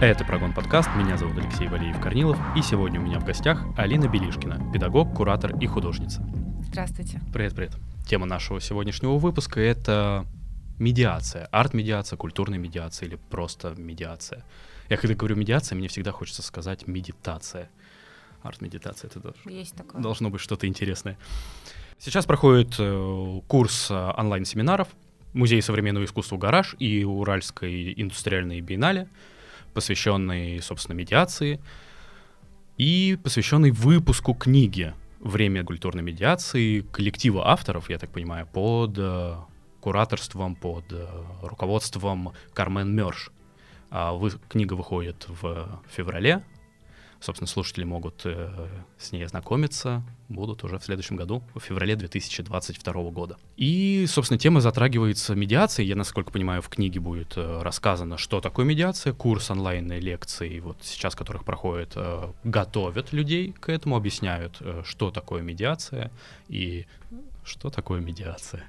Это «Прогон подкаст», меня зовут Алексей Валиев-Корнилов, и сегодня у меня в гостях Алина Белишкина, педагог, куратор и художница. Здравствуйте. Привет, привет. Тема нашего сегодняшнего выпуска — это медиация, арт-медиация, культурная медиация или просто медиация. Я когда говорю медиация, мне всегда хочется сказать медитация. Арт-медитация — это тоже Есть такое. должно быть что-то интересное. Сейчас проходит э, курс э, онлайн-семинаров Музей современного искусства «Гараж» и Уральской индустриальной биеннале, посвященный, собственно, медиации и посвященный выпуску книги «Время культурной медиации» коллектива авторов, я так понимаю, под э, кураторством, под э, руководством Кармен Мёрш. А вы, книга выходит в феврале. Собственно, слушатели могут э, с ней ознакомиться, будут уже в следующем году, в феврале 2022 года. И, собственно, тема затрагивается медиацией. Я, насколько понимаю, в книге будет э, рассказано, что такое медиация, курс онлайн лекций, вот сейчас которых проходит, э, готовят людей к этому, объясняют, э, что такое медиация и что такое медиация.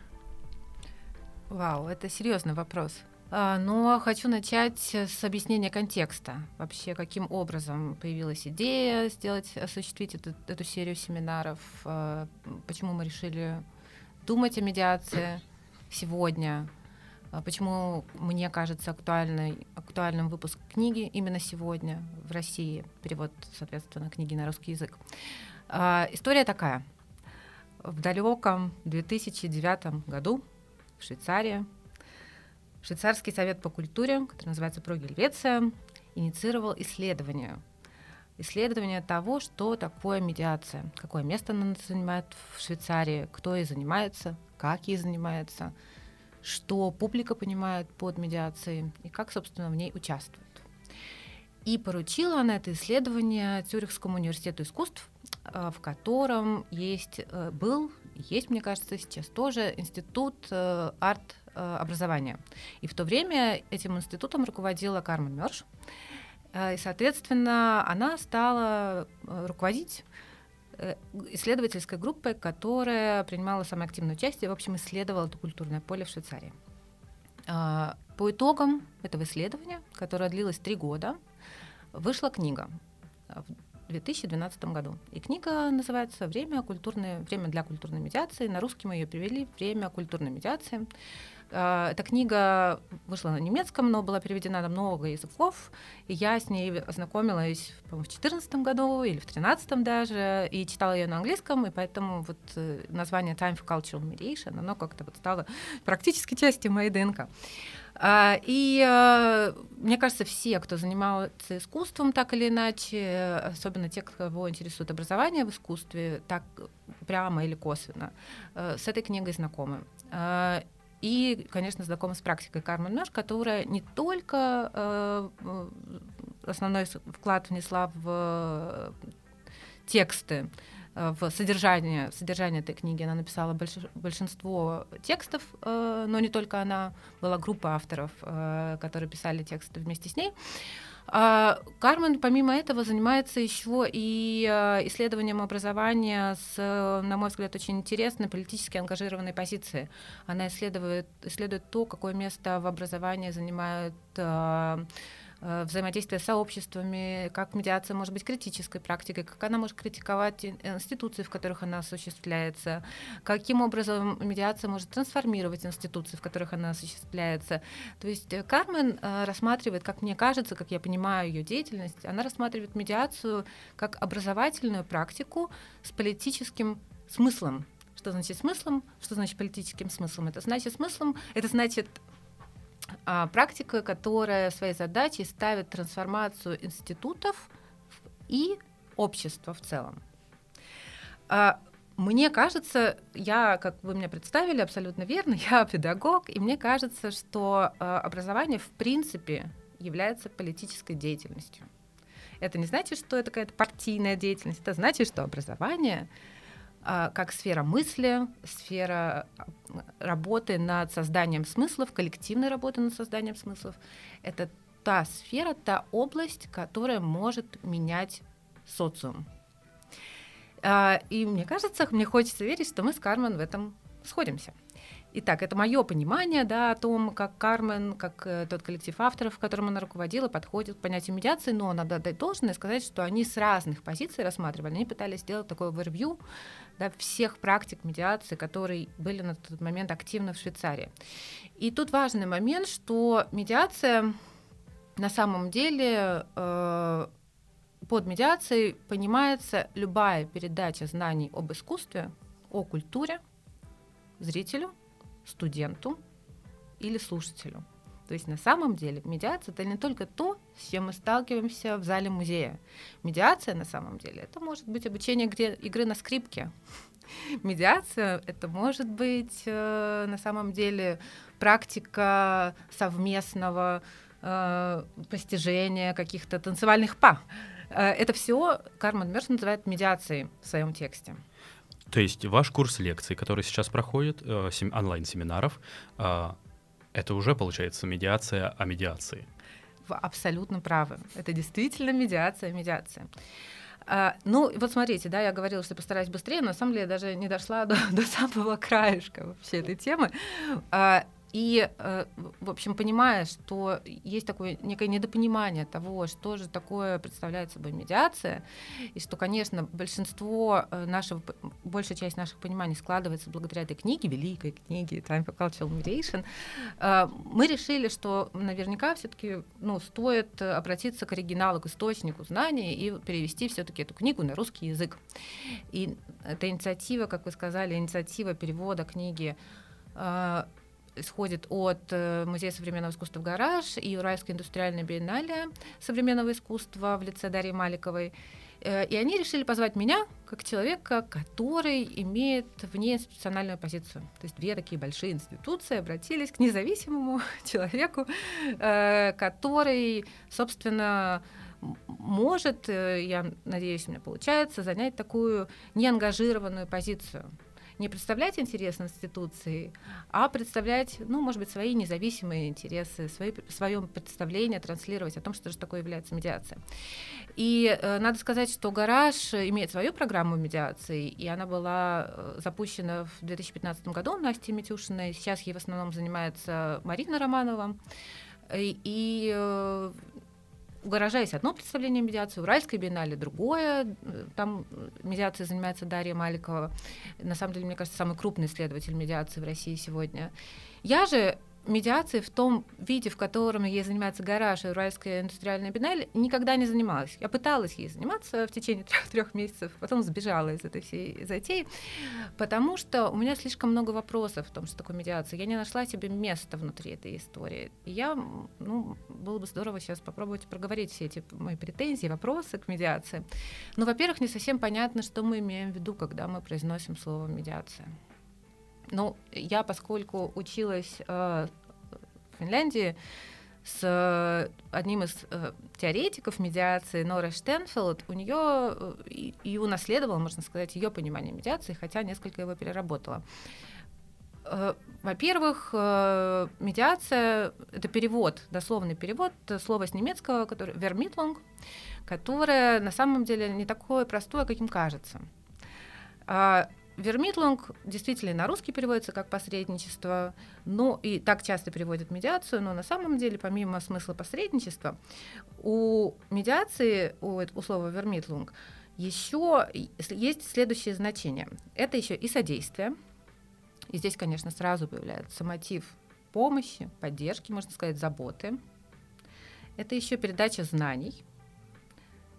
Вау, это серьезный вопрос. А, Но хочу начать с объяснения контекста. Вообще, каким образом появилась идея сделать, осуществить эту, эту серию семинаров, а, почему мы решили думать о медиации сегодня, а, почему мне кажется актуальной, актуальным выпуск книги именно сегодня в России, перевод, соответственно, книги на русский язык. История такая. В далеком 2009 году в Швейцарии Швейцарский совет по культуре, который называется «Про Гельвеция», инициировал исследование. Исследование того, что такое медиация, какое место она занимает в Швейцарии, кто ей занимается, как ей занимается, что публика понимает под медиацией и как, собственно, в ней участвует. И поручила она это исследование Цюрихскому университету искусств, э, в котором есть, э, был, есть, мне кажется, сейчас тоже институт э, арт образования. И в то время этим институтом руководила Кармен Мёрш. Э, и, соответственно, она стала э, руководить исследовательской группой, которая принимала самое активное участие, в общем, исследовала это культурное поле в Швейцарии. По итогам этого исследования, которое длилось три года, вышла книга в 2012 году. И книга называется «Время, культурной, время для культурной медиации». На русский мы ее перевели «Время культурной медиации». А, эта книга вышла на немецком, но была переведена на много языков. И я с ней ознакомилась, по-моему, в 2014 году или в 2013 даже, и читала ее на английском, и поэтому вот э, название Time for Cultural Mediation, оно как-то вот стало практически частью моей ДНК. А, и а, мне кажется, все, кто занимался искусством так или иначе, особенно те, кого интересует образование в искусстве, так прямо или косвенно, э, с этой книгой знакомы. И, конечно, знакома с практикой Кармен Мэш, которая не только э, основной вклад внесла в э, тексты, э, в содержание, содержание этой книги. Она написала больш, большинство текстов, э, но не только она, была группа авторов, э, которые писали тексты вместе с ней. Кармен, помимо этого, занимается еще и а, исследованием образования с, на мой взгляд, очень интересной политически ангажированной позиции. Она исследует, исследует то, какое место в образовании занимают а, Э, взаимодействие с сообществами, как медиация может быть критической практикой, как она может критиковать институции, в которых она осуществляется, каким образом медиация может трансформировать институции, в которых она осуществляется. То есть э, Кармен э, рассматривает, как мне кажется, как я понимаю ее деятельность, она рассматривает медиацию как образовательную практику с политическим смыслом. Что значит смыслом? Что значит политическим смыслом? Это значит смыслом, это значит а, практика, которая своей задачей ставит трансформацию институтов и общества в целом. А, мне кажется, я, как вы меня представили, абсолютно верно, я педагог, и мне кажется, что а, образование в принципе является политической деятельностью. Это не значит, что это какая-то партийная деятельность, это значит, что образование как сфера мысли, сфера а, работы над созданием смыслов, коллективной работы над созданием смыслов. Это та сфера, та область, которая может менять социум. А, и мне кажется, мне хочется верить, что мы с Кармен в этом сходимся. Итак, это мое понимание да, о том, как Кармен, как э, тот коллектив авторов, которым она руководила, подходит к понятию медиации, но надо дать должное сказать, что они с разных позиций рассматривали, они пытались сделать такое овервью да, всех практик медиации, которые были на тот момент активны в Швейцарии. И тут важный момент, что медиация на самом деле э, под медиацией понимается любая передача знаний об искусстве, о культуре зрителю студенту или слушателю. То есть на самом деле медиация это не только то, с чем мы сталкиваемся в зале музея. Медиация на самом деле это может быть обучение игре, игры на скрипке. Медиация это может быть э, на самом деле практика совместного э, постижения каких-то танцевальных па. Э, это все Кармен Мерш называет медиацией в своем тексте. То есть ваш курс лекций, который сейчас проходит, э, онлайн-семинаров, э, это уже получается медиация о медиации. Вы абсолютно правы. Это действительно медиация, медиация. А, ну, вот смотрите, да, я говорила, что постараюсь быстрее, но на самом деле я даже не дошла до, до самого краешка вообще этой темы. А, и, э, в общем, понимая, что есть такое некое недопонимание того, что же такое представляет собой медиация, и что, конечно, большинство э, нашего, большая часть наших пониманий складывается благодаря этой книге, великой книге Time for Cultural Mediation, э, мы решили, что наверняка все-таки ну, стоит обратиться к оригиналу, к источнику знаний и перевести все-таки эту книгу на русский язык. И эта инициатива, как вы сказали, инициатива перевода книги исходит от э, Музея современного искусства в «Гараж» и Уральской индустриальной биеннале современного искусства в лице Дарьи Маликовой. Э, и они решили позвать меня как человека, который имеет внеинституциональную позицию. То есть две такие большие институции обратились к независимому человеку, э, который, собственно, может, я надеюсь, у меня получается, занять такую неангажированную позицию не представлять интересы институции, а представлять, ну, может быть, свои независимые интересы, свои, свое представление транслировать о том, что же такое является медиация. И э, надо сказать, что «Гараж» имеет свою программу медиации, и она была э, запущена в 2015 году Настей Митюшиной. Сейчас ей в основном занимается Марина Романова. И, и э, у гаража есть одно представление медиации, у Уральской биеннале другое. Там медиацией занимается Дарья Маликова. На самом деле, мне кажется, самый крупный исследователь медиации в России сегодня. Я же медиации в том виде, в котором ей занимается гараж и Уральская индустриальная биеннале, никогда не занималась. Я пыталась ей заниматься в течение трех месяцев, потом сбежала из этой всей затеи, потому что у меня слишком много вопросов в том, что такое медиация. Я не нашла себе места внутри этой истории. И я, ну, было бы здорово сейчас попробовать проговорить все эти мои претензии, вопросы к медиации. Но, во-первых, не совсем понятно, что мы имеем в виду, когда мы произносим слово медиация. Ну, я, поскольку училась э, в Финляндии с э, одним из э, теоретиков медиации Нора Штенфилд, у нее э, и, и унаследовала, можно сказать, ее понимание медиации, хотя несколько его переработала. Э, во-первых, медиация — это перевод, дословный перевод слова с немецкого, который «вермитлунг», которое на самом деле не такое простое, каким кажется. Вермитлунг действительно на русский переводится как посредничество, но и так часто переводят медиацию, но на самом деле, помимо смысла посредничества, у медиации, у, у слова вермитлунг, еще есть следующее значение. Это еще и содействие. И здесь, конечно, сразу появляется мотив помощи, поддержки, можно сказать, заботы. Это еще передача знаний,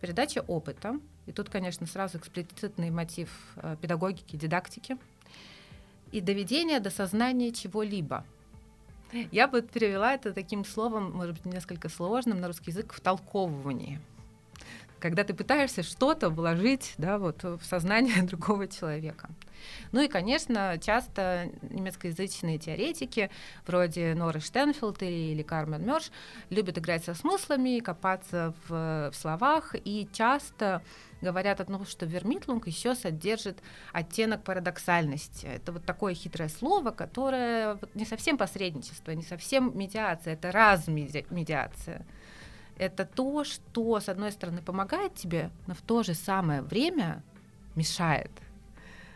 передача опыта, и тут, конечно, сразу эксплицитный мотив э, педагогики, дидактики и доведение до сознания чего-либо. Я бы перевела это таким словом, может быть, несколько сложным на русский язык, втолковывание. Когда ты пытаешься что-то вложить да, вот, в сознание другого человека. Ну и, конечно, часто немецкоязычные теоретики, вроде Норы Штенфилд или Кармен Мёрш, любят играть со смыслами, копаться в, в словах и часто говорят о том, что вермитлунг еще содержит оттенок парадоксальности. Это вот такое хитрое слово, которое не совсем посредничество, не совсем медиация, это размедиация. Это то, что, с одной стороны, помогает тебе, но в то же самое время мешает.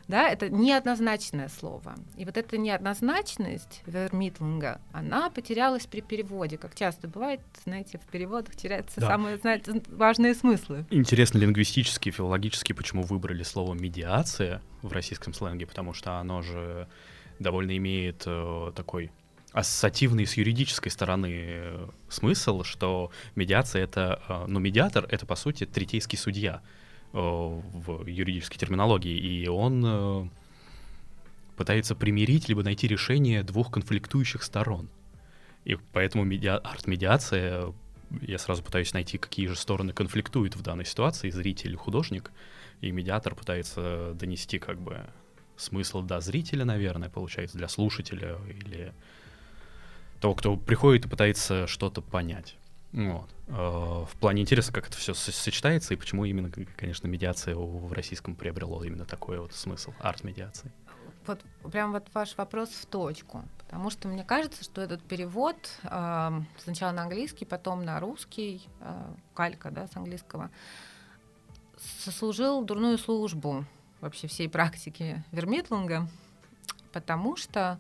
Да, это неоднозначное слово. И вот эта неоднозначность вермитлинга, она потерялась при переводе. Как часто бывает, знаете, в переводах теряются да. самые знаете, важные смыслы. Интересно лингвистически, филологически, почему выбрали слово «медиация» в российском сленге, потому что оно же довольно имеет э, такой ассоциативный с юридической стороны э, смысл, что медиация это, э, ну, медиатор это, по сути, третейский судья в юридической терминологии, и он пытается примирить либо найти решение двух конфликтующих сторон. И поэтому медиа... арт-медиация, я сразу пытаюсь найти, какие же стороны конфликтуют в данной ситуации, зритель, художник, и медиатор пытается донести как бы смысл до зрителя, наверное, получается, для слушателя или того, кто приходит и пытается что-то понять. Вот. Э, в плане интереса, как это все сочетается и почему именно, конечно, медиация в российском приобрело именно такой вот смысл, арт-медиации. Вот прям вот ваш вопрос в точку, потому что мне кажется, что этот перевод э, сначала на английский, потом на русский, э, калька, да, с английского, сослужил дурную службу вообще всей практики Вермитлинга, потому что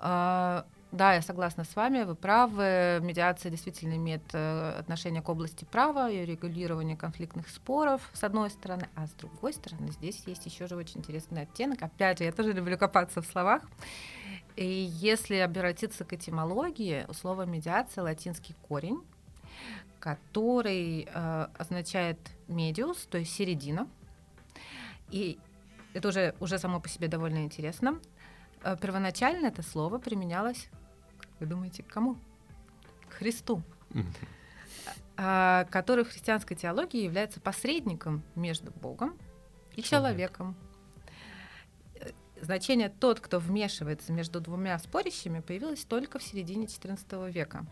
э, да, я согласна с вами, вы правы. Медиация действительно имеет э, отношение к области права и регулирования конфликтных споров, с одной стороны, а с другой стороны, здесь есть еще же очень интересный оттенок. Опять же, я тоже люблю копаться в словах. И если обратиться к этимологии, у слова медиация латинский корень, который э, означает медиус, то есть середина. И это уже, уже само по себе довольно интересно. Э, первоначально это слово применялось вы думаете, к кому? К Христу, а, который в христианской теологии является посредником между Богом и человеком. Значение «тот, кто вмешивается между двумя спорящими» появилось только в середине XIV века.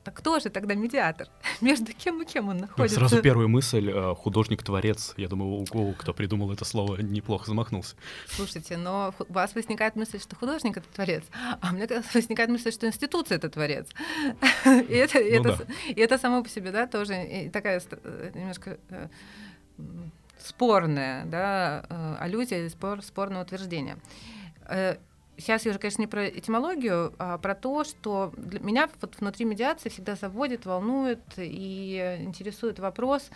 А так кто же тогда медиатор? Между кем и кем он находится? Сразу первая мысль э, — художник-творец. Я думаю, у кто придумал это слово, неплохо замахнулся. Слушайте, но у вас возникает мысль, что художник — это творец, а у меня возникает мысль, что институция — это творец. И это, ну, это, да. и это само по себе, да, тоже такая э, немножко э, спорная, да, аллюзия, спор, спорное утверждение сейчас я уже, конечно, не про этимологию, а про то, что для меня вот внутри медиации всегда заводит, волнует и интересует вопрос,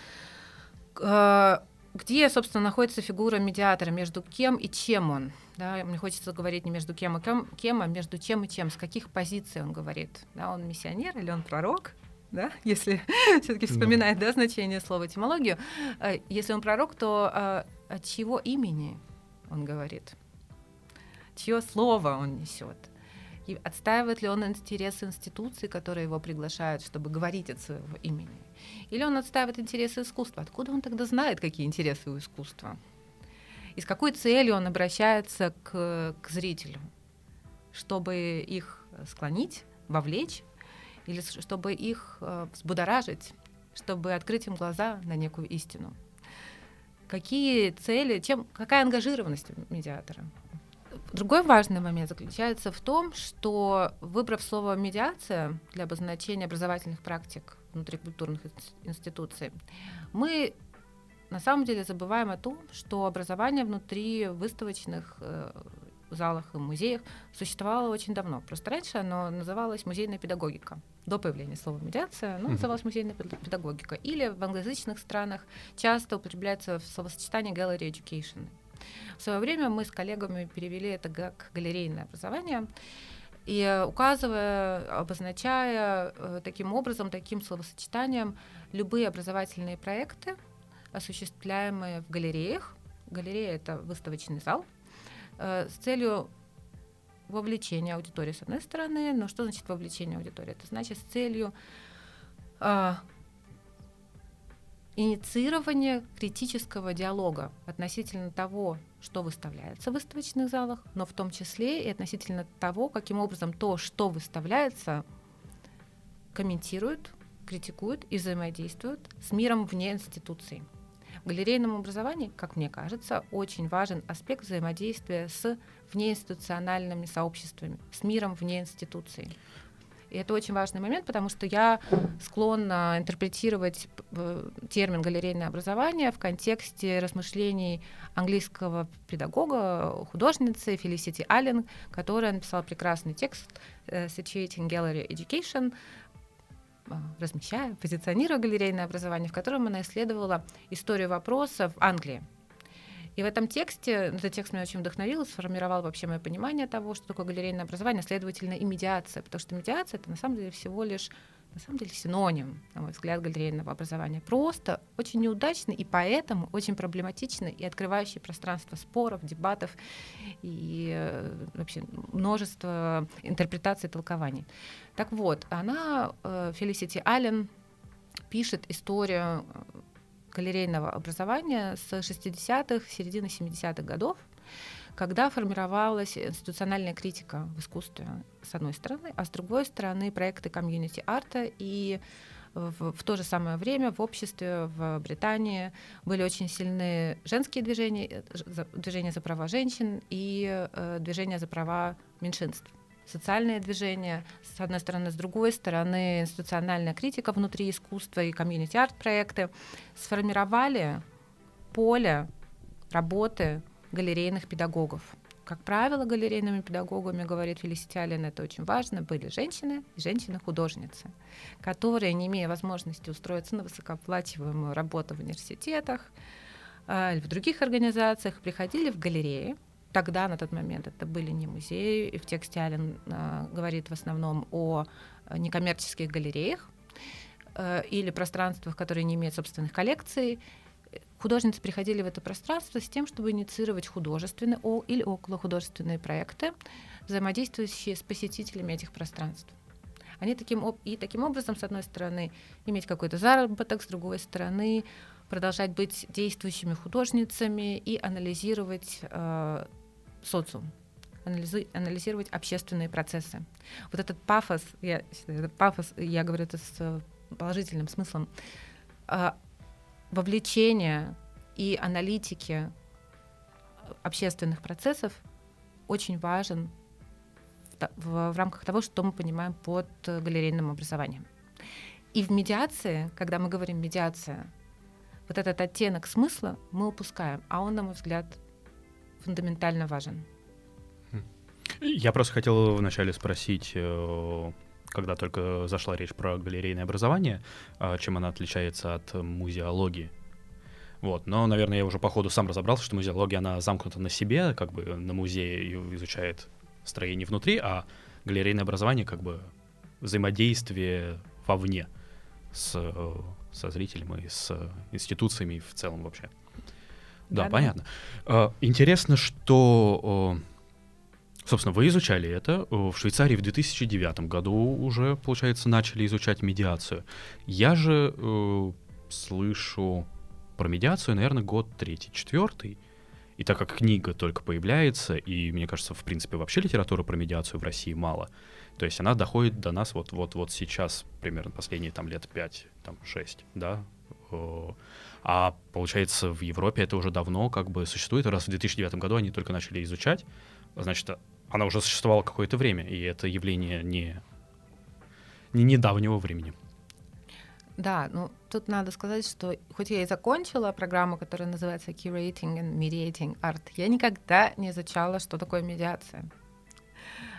э, где, собственно, находится фигура медиатора, между кем и чем он. Да, мне хочется говорить не между кем и кем, кем, а между чем и чем, с каких позиций он говорит. Да, он миссионер или он пророк, да, если все-таки вспоминает да, значение слова этимологию. Э, если он пророк, то э, от чьего имени он говорит? Чье слово он несет. И отстаивает ли он интересы институции, которые его приглашают, чтобы говорить от своего имени? Или он отстаивает интересы искусства? Откуда он тогда знает, какие интересы у искусства? И с какой целью он обращается к, к зрителю? Чтобы их склонить, вовлечь, или чтобы их э, взбудоражить, чтобы открыть им глаза на некую истину? Какие цели, чем, какая ангажированность медиатора? Другой важный момент заключается в том, что выбрав слово медиация для обозначения образовательных практик внутрикультурных институций, мы на самом деле забываем о том, что образование внутри выставочных э, залах и музеях существовало очень давно. Просто раньше оно называлось музейная педагогика. До появления слова медиация оно называлось музейная педагогика. Или в англоязычных странах часто употребляется в словосочетании gallery education. В свое время мы с коллегами перевели это как галерейное образование. И указывая, обозначая э, таким образом, таким словосочетанием любые образовательные проекты, осуществляемые в галереях. Галерея — это выставочный зал, э, с целью вовлечения аудитории, с одной стороны. Но что значит вовлечение аудитории? Это значит с целью э, инициирование критического диалога относительно того, что выставляется в выставочных залах, но в том числе и относительно того, каким образом то, что выставляется, комментируют, критикуют и взаимодействуют с миром вне институций. В галерейном образовании, как мне кажется, очень важен аспект взаимодействия с внеинституциональными сообществами, с миром вне институций. И это очень важный момент, потому что я склонна интерпретировать э, термин галерейное образование в контексте размышлений английского педагога, художницы Фелисити Аллен, которая написала прекрасный текст Situating Gallery Education, размещая, позиционируя галерейное образование, в котором она исследовала историю вопроса в Англии. И в этом тексте, этот текст меня очень вдохновил, сформировал вообще мое понимание того, что такое галерейное образование, следовательно, и медиация, потому что медиация — это на самом деле всего лишь на самом деле синоним, на мой взгляд, галерейного образования. Просто очень неудачный и поэтому очень проблематичный и открывающий пространство споров, дебатов и э, вообще множество интерпретаций и толкований. Так вот, она, э, Фелисити Аллен, пишет историю э, галерейного образования с 60-х, середины 70-х годов, когда формировалась институциональная критика в искусстве, с одной стороны, а с другой стороны проекты комьюнити-арта и в, в то же самое время в обществе в Британии были очень сильны женские движения, э, движения за права женщин и э, движения за права меньшинств социальное движение, с одной стороны, с другой стороны, институциональная критика внутри искусства и комьюнити-арт-проекты сформировали поле работы галерейных педагогов. Как правило, галерейными педагогами, говорит Фелиситиалин, это очень важно, были женщины и женщины-художницы, которые, не имея возможности устроиться на высокооплачиваемую работу в университетах э, или в других организациях, приходили в галереи, тогда, на тот момент, это были не музеи, и в тексте Ален э, говорит в основном о некоммерческих галереях э, или пространствах, которые не имеют собственных коллекций. Художницы приходили в это пространство с тем, чтобы инициировать художественные о, или околохудожественные проекты, взаимодействующие с посетителями этих пространств. Они таким, и таким образом, с одной стороны, иметь какой-то заработок, с другой стороны, продолжать быть действующими художницами и анализировать э, социум, анализировать общественные процессы. Вот этот пафос, я, этот пафос, я говорю это с положительным смыслом, а, вовлечение и аналитики общественных процессов очень важен в, в рамках того, что мы понимаем под галерейным образованием. И в медиации, когда мы говорим медиация, вот этот оттенок смысла мы упускаем, а он, на мой взгляд, фундаментально важен. Я просто хотел вначале спросить, э, когда только зашла речь про галерейное образование, а, чем она отличается от музеологии. Вот, но, наверное, я уже по ходу сам разобрался, что музеология, она замкнута на себе, как бы на музее изучает строение внутри, а галерейное образование как бы взаимодействие вовне с, э, со зрителем и с институциями в целом вообще. Да, да понятно. Да. Интересно, что, собственно, вы изучали это. В Швейцарии в 2009 году уже, получается, начали изучать медиацию. Я же слышу про медиацию, наверное, год третий, четвертый. И так как книга только появляется, и мне кажется, в принципе, вообще литературы про медиацию в России мало, то есть она доходит до нас вот, вот, вот сейчас, примерно последние там лет 5, там 6, да, а получается, в Европе это уже давно как бы существует. Раз в 2009 году они только начали изучать, значит, она уже существовала какое-то время, и это явление не, не недавнего времени. Да, ну тут надо сказать, что хоть я и закончила программу, которая называется Curating and Mediating Art, я никогда не изучала, что такое медиация.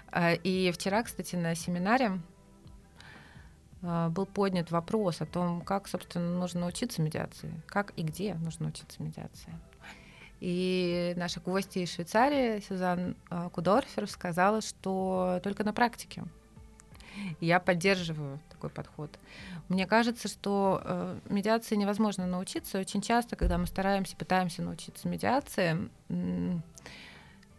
А, и вчера, кстати, на семинаре был поднят вопрос о том, как, собственно, нужно учиться медиации, как и где нужно учиться медиации. И наша гостья из Швейцарии, Сюзан а, Кудорфер, сказала, что только на практике. Я поддерживаю такой подход. Мне кажется, что э, медиации невозможно научиться. Очень часто, когда мы стараемся, пытаемся научиться медиации,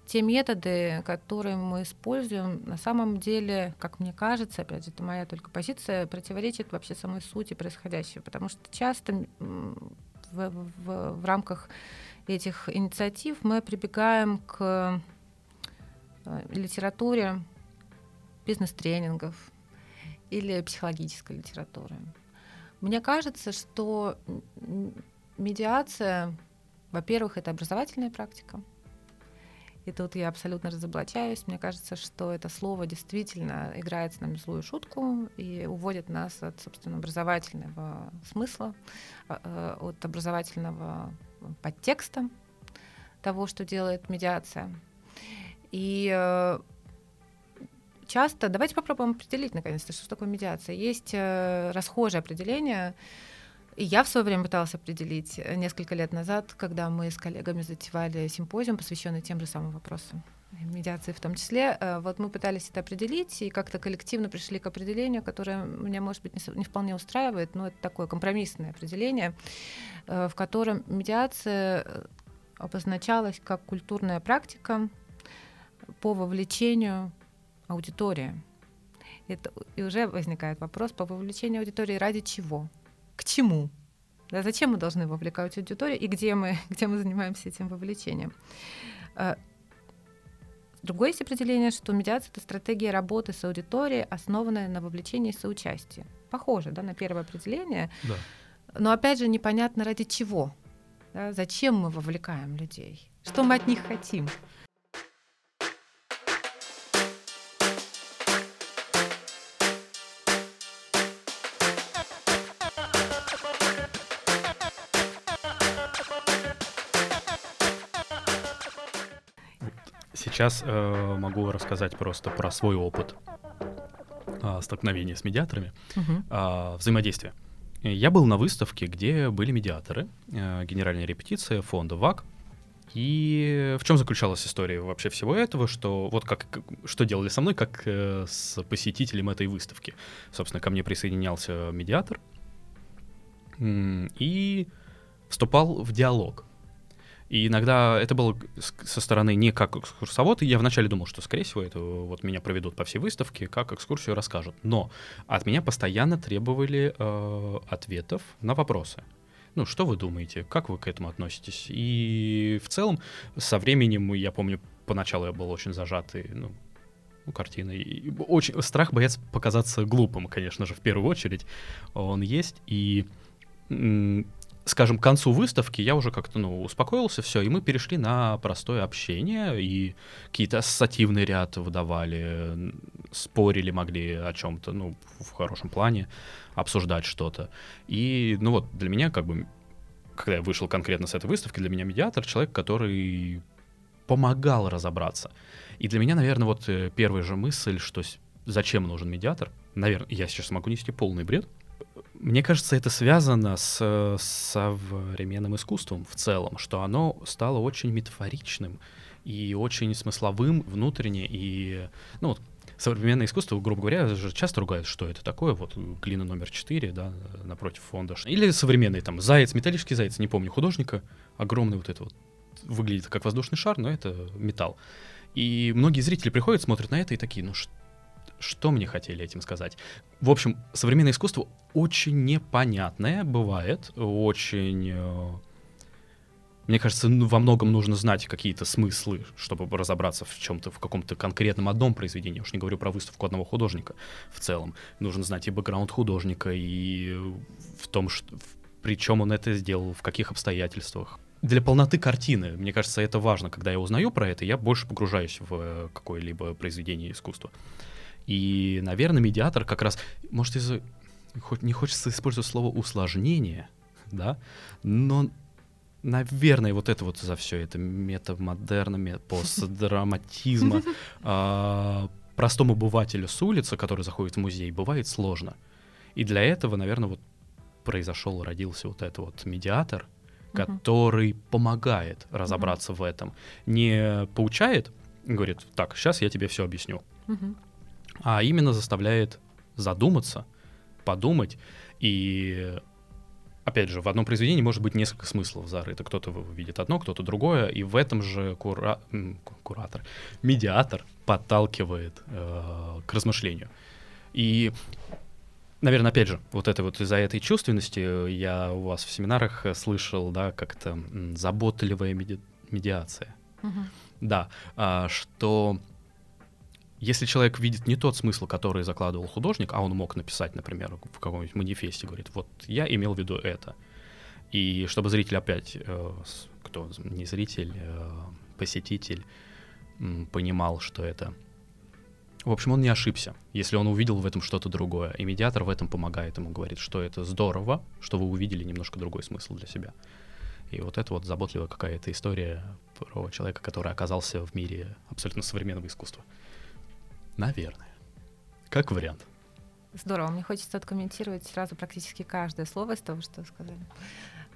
те методы, которые мы используем, на самом деле, как мне кажется, опять же, это моя только позиция, противоречит вообще самой сути происходящего, потому что часто в, в, в рамках этих инициатив мы прибегаем к э, литературе бизнес-тренингов или психологической литературы. Мне кажется, что медиация, во-первых, это образовательная практика, И тут я абсолютно разоблачаюсь. Мне кажется, что это слово действительно играет с нами злую шутку и уводит нас от, собственно, образовательного смысла, а, э, от образовательного подтекста того, что делает медиация. И э, часто, давайте попробуем определить наконец-то, что такое медиация. Есть э, расхожее определение, и я в свое время пыталась определить э, несколько лет назад, когда мы с коллегами затевали симпозиум, посвященный тем же самым вопросам медиации в том числе. Э, вот мы пытались это определить и как-то коллективно пришли к определению, которое меня, может быть, не вполне устраивает, но это такое компромиссное определение, в котором медиация обозначалась как культурная практика по вовлечению аудитории. Это, и уже возникает вопрос по вовлечению аудитории ради чего? К чему? Да, зачем мы должны вовлекать аудиторию и где мы, где мы занимаемся этим вовлечением? А, другое есть определение, что медиация — это стратегия работы с аудиторией, основанная на вовлечении и соучастии. Похоже да, на первое определение. Да. Но опять же непонятно ради чего. Да, зачем мы вовлекаем людей? Что мы от них хотим? Сейчас э, могу рассказать просто про свой опыт э, столкновения с медиаторами, э, взаимодействия. Я был на выставке, где были медиаторы, э, генеральная репетиция фонда ВАК. И в чем заключалась история вообще всего этого, что вот как, что делали со мной, как э, с посетителем этой выставки. Собственно, ко мне присоединялся медиатор и вступал в диалог. И иногда это было со стороны не как экскурсовод, и я вначале думал, что, скорее всего, это вот меня проведут по всей выставке, как экскурсию расскажут. Но от меня постоянно требовали э, ответов на вопросы. Ну, что вы думаете, как вы к этому относитесь? И в целом, со временем, я помню, поначалу я был очень зажатый, ну, ну, картиной. Очень страх боец показаться глупым, конечно же, в первую очередь. Он есть. И скажем, к концу выставки я уже как-то, ну, успокоился, все, и мы перешли на простое общение, и какие-то ассоциативный ряд выдавали, спорили могли о чем-то, ну, в хорошем плане, обсуждать что-то. И, ну вот, для меня, как бы, когда я вышел конкретно с этой выставки, для меня медиатор — человек, который помогал разобраться. И для меня, наверное, вот э, первая же мысль, что зачем нужен медиатор, наверное, я сейчас могу нести полный бред, мне кажется, это связано с современным искусством в целом, что оно стало очень метафоричным и очень смысловым внутренне. И, ну, вот, современное искусство, грубо говоря, же часто ругают, что это такое, вот глина номер 4, да, напротив фонда. Или современный там заяц, металлический заяц, не помню художника, огромный вот это вот, выглядит как воздушный шар, но это металл. И многие зрители приходят, смотрят на это и такие, ну что что мне хотели этим сказать? В общем, современное искусство очень непонятное бывает, очень... Э, мне кажется, ну, во многом нужно знать какие-то смыслы, чтобы разобраться в чем-то, в каком-то конкретном одном произведении. уж не говорю про выставку одного художника в целом. Нужно знать и бэкграунд художника, и в том, что, при чем он это сделал, в каких обстоятельствах. Для полноты картины, мне кажется, это важно. Когда я узнаю про это, я больше погружаюсь в какое-либо произведение искусства. И, наверное, медиатор как раз, может, из хоть не хочется использовать слово усложнение, да, но наверное, вот это вот за все, это метамодерна, постдраматизма, а, простому обывателю с улицы, который заходит в музей, бывает сложно. И для этого, наверное, вот произошел, родился вот этот вот медиатор, который помогает разобраться в этом. Не поучает, говорит, так, сейчас я тебе все объясню а именно заставляет задуматься, подумать. И опять же, в одном произведении может быть несколько смыслов зарыто. Кто-то видит одно, кто-то другое, и в этом же кура... куратор, медиатор подталкивает э, к размышлению. И, наверное, опять же, вот это вот из-за этой чувственности я у вас в семинарах слышал, да, как-то заботливая меди... медиация. Угу. Да, а, что если человек видит не тот смысл, который закладывал художник, а он мог написать, например, в каком-нибудь манифесте, говорит, вот я имел в виду это. И чтобы зритель опять, э, кто не зритель, э, посетитель, понимал, что это... В общем, он не ошибся, если он увидел в этом что-то другое. И медиатор в этом помогает ему, говорит, что это здорово, что вы увидели немножко другой смысл для себя. И вот это вот заботливая какая-то история про человека, который оказался в мире абсолютно современного искусства. Наверное. Как вариант. Здорово. Мне хочется откомментировать сразу практически каждое слово из того, что вы сказали.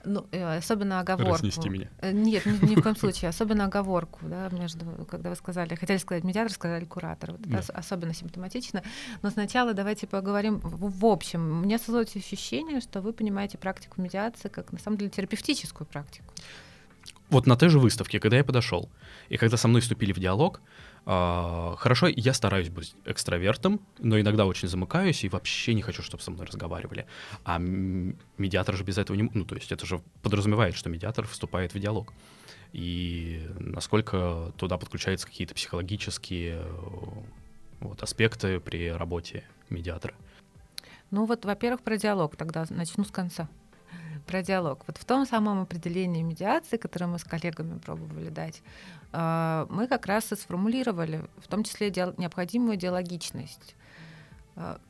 Ну, э, особенно оговорку. Разнести меня. Э, нет, ни, ни в коем случае. Особенно оговорку, да, между, когда вы сказали, хотели сказать медиатор, сказали куратор. Вот да. это особенно симптоматично. Но сначала давайте поговорим в, в общем. У меня создалось ощущение, что вы понимаете практику медиации как, на самом деле, терапевтическую практику. Вот на той же выставке, когда я подошел, и когда со мной вступили в диалог, Uh, хорошо, я стараюсь быть экстравертом, но иногда очень замыкаюсь и вообще не хочу, чтобы со мной разговаривали. А медиатор же без этого не... Ну, то есть это же подразумевает, что медиатор вступает в диалог. И насколько туда подключаются какие-то психологические вот, аспекты при работе медиатора. Ну вот, во-первых, про диалог тогда начну с конца про диалог. Вот в том самом определении медиации, которое мы с коллегами пробовали дать, а, мы как раз и сформулировали, в том числе необходимую диалогичность. А,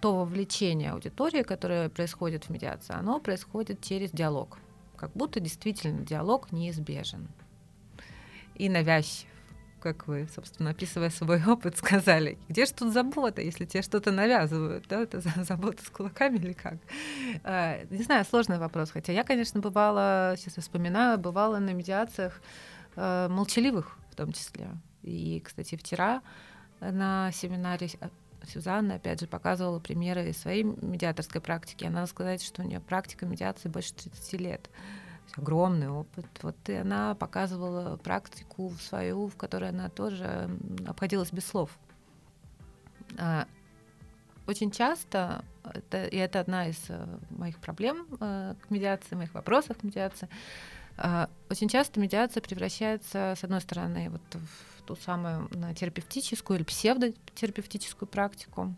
то вовлечение аудитории, которое происходит в медиации, оно происходит через диалог. Как будто действительно диалог неизбежен и навязчив как вы, собственно, описывая свой опыт, сказали, где же тут забота, если тебе что-то навязывают, да, это забота с кулаками или как? А, не знаю, сложный вопрос, хотя я, конечно, бывала, сейчас вспоминаю, бывала на медиациях а, молчаливых в том числе. И, кстати, вчера на семинаре а, Сюзанна, опять же, показывала примеры своей медиаторской практики. Она сказать, что у нее практика медиации больше 30 лет огромный опыт. Вот и она показывала практику свою, в которой она тоже обходилась без слов. А, очень часто, это, и это одна из э, моих проблем э, к медиации, моих вопросов к медиации, а, очень часто медиация превращается, с одной стороны, вот в ту самую терапевтическую или псевдотерапевтическую практику,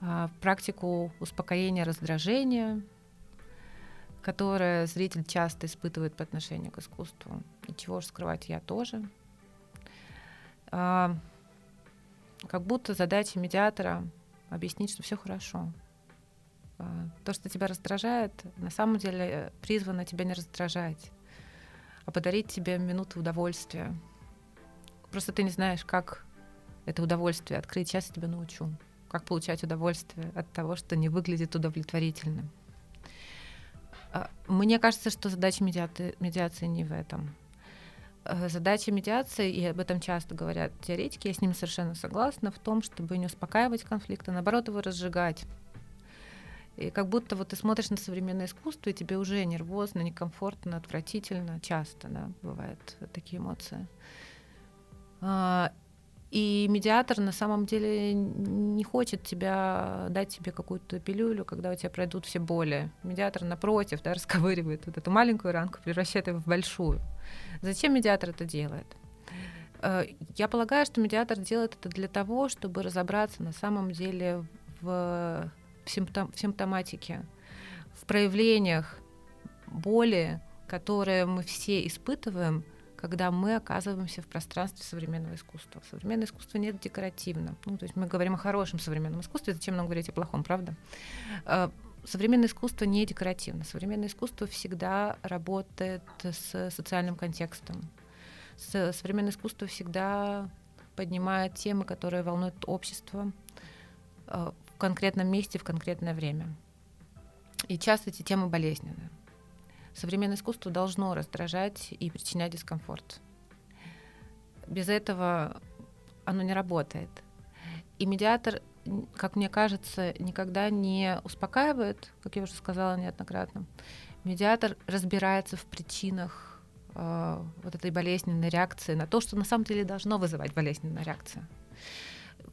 а, практику успокоения раздражения, которое зритель часто испытывает по отношению к искусству. И чего же скрывать я тоже. А, как будто задача медиатора объяснить, что все хорошо. А, то, что тебя раздражает, на самом деле призвано тебя не раздражать, а подарить тебе минуту удовольствия. Просто ты не знаешь, как это удовольствие открыть. Сейчас я тебя научу. Как получать удовольствие от того, что не выглядит удовлетворительным. А, мне кажется, что задача медиаты, медиации не в этом. А, задача медиации, и об этом часто говорят теоретики, я с ними совершенно согласна, в том, чтобы не успокаивать конфликт, а наоборот его разжигать. И как будто вот ты смотришь на современное искусство, и тебе уже нервозно, некомфортно, отвратительно, часто, да, бывают такие эмоции. И медиатор на самом деле не хочет тебя дать тебе какую-то пилюлю, когда у тебя пройдут все боли. Медиатор, напротив, да, расковыривает вот эту маленькую ранку, превращает ее в большую. Зачем медиатор это делает? Э, я полагаю, что медиатор делает это для того, чтобы разобраться на самом деле в, симптом, в симптоматике, в проявлениях боли, которые мы все испытываем, когда мы оказываемся в пространстве современного искусства. Современное искусство нет декоративно. Ну, то есть мы говорим о хорошем современном искусстве, зачем нам говорить о плохом, правда? А, современное искусство не декоративно. Современное искусство всегда работает с социальным контекстом. Современное искусство всегда поднимает темы, которые волнуют общество а, в конкретном месте, в конкретное время. И часто эти темы болезненные современное искусство должно раздражать и причинять дискомфорт. Без этого оно не работает. И медиатор, как мне кажется, никогда не успокаивает, как я уже сказала неоднократно. Медиатор разбирается в причинах э, вот этой болезненной реакции на то, что на самом деле должно вызывать болезненная реакция.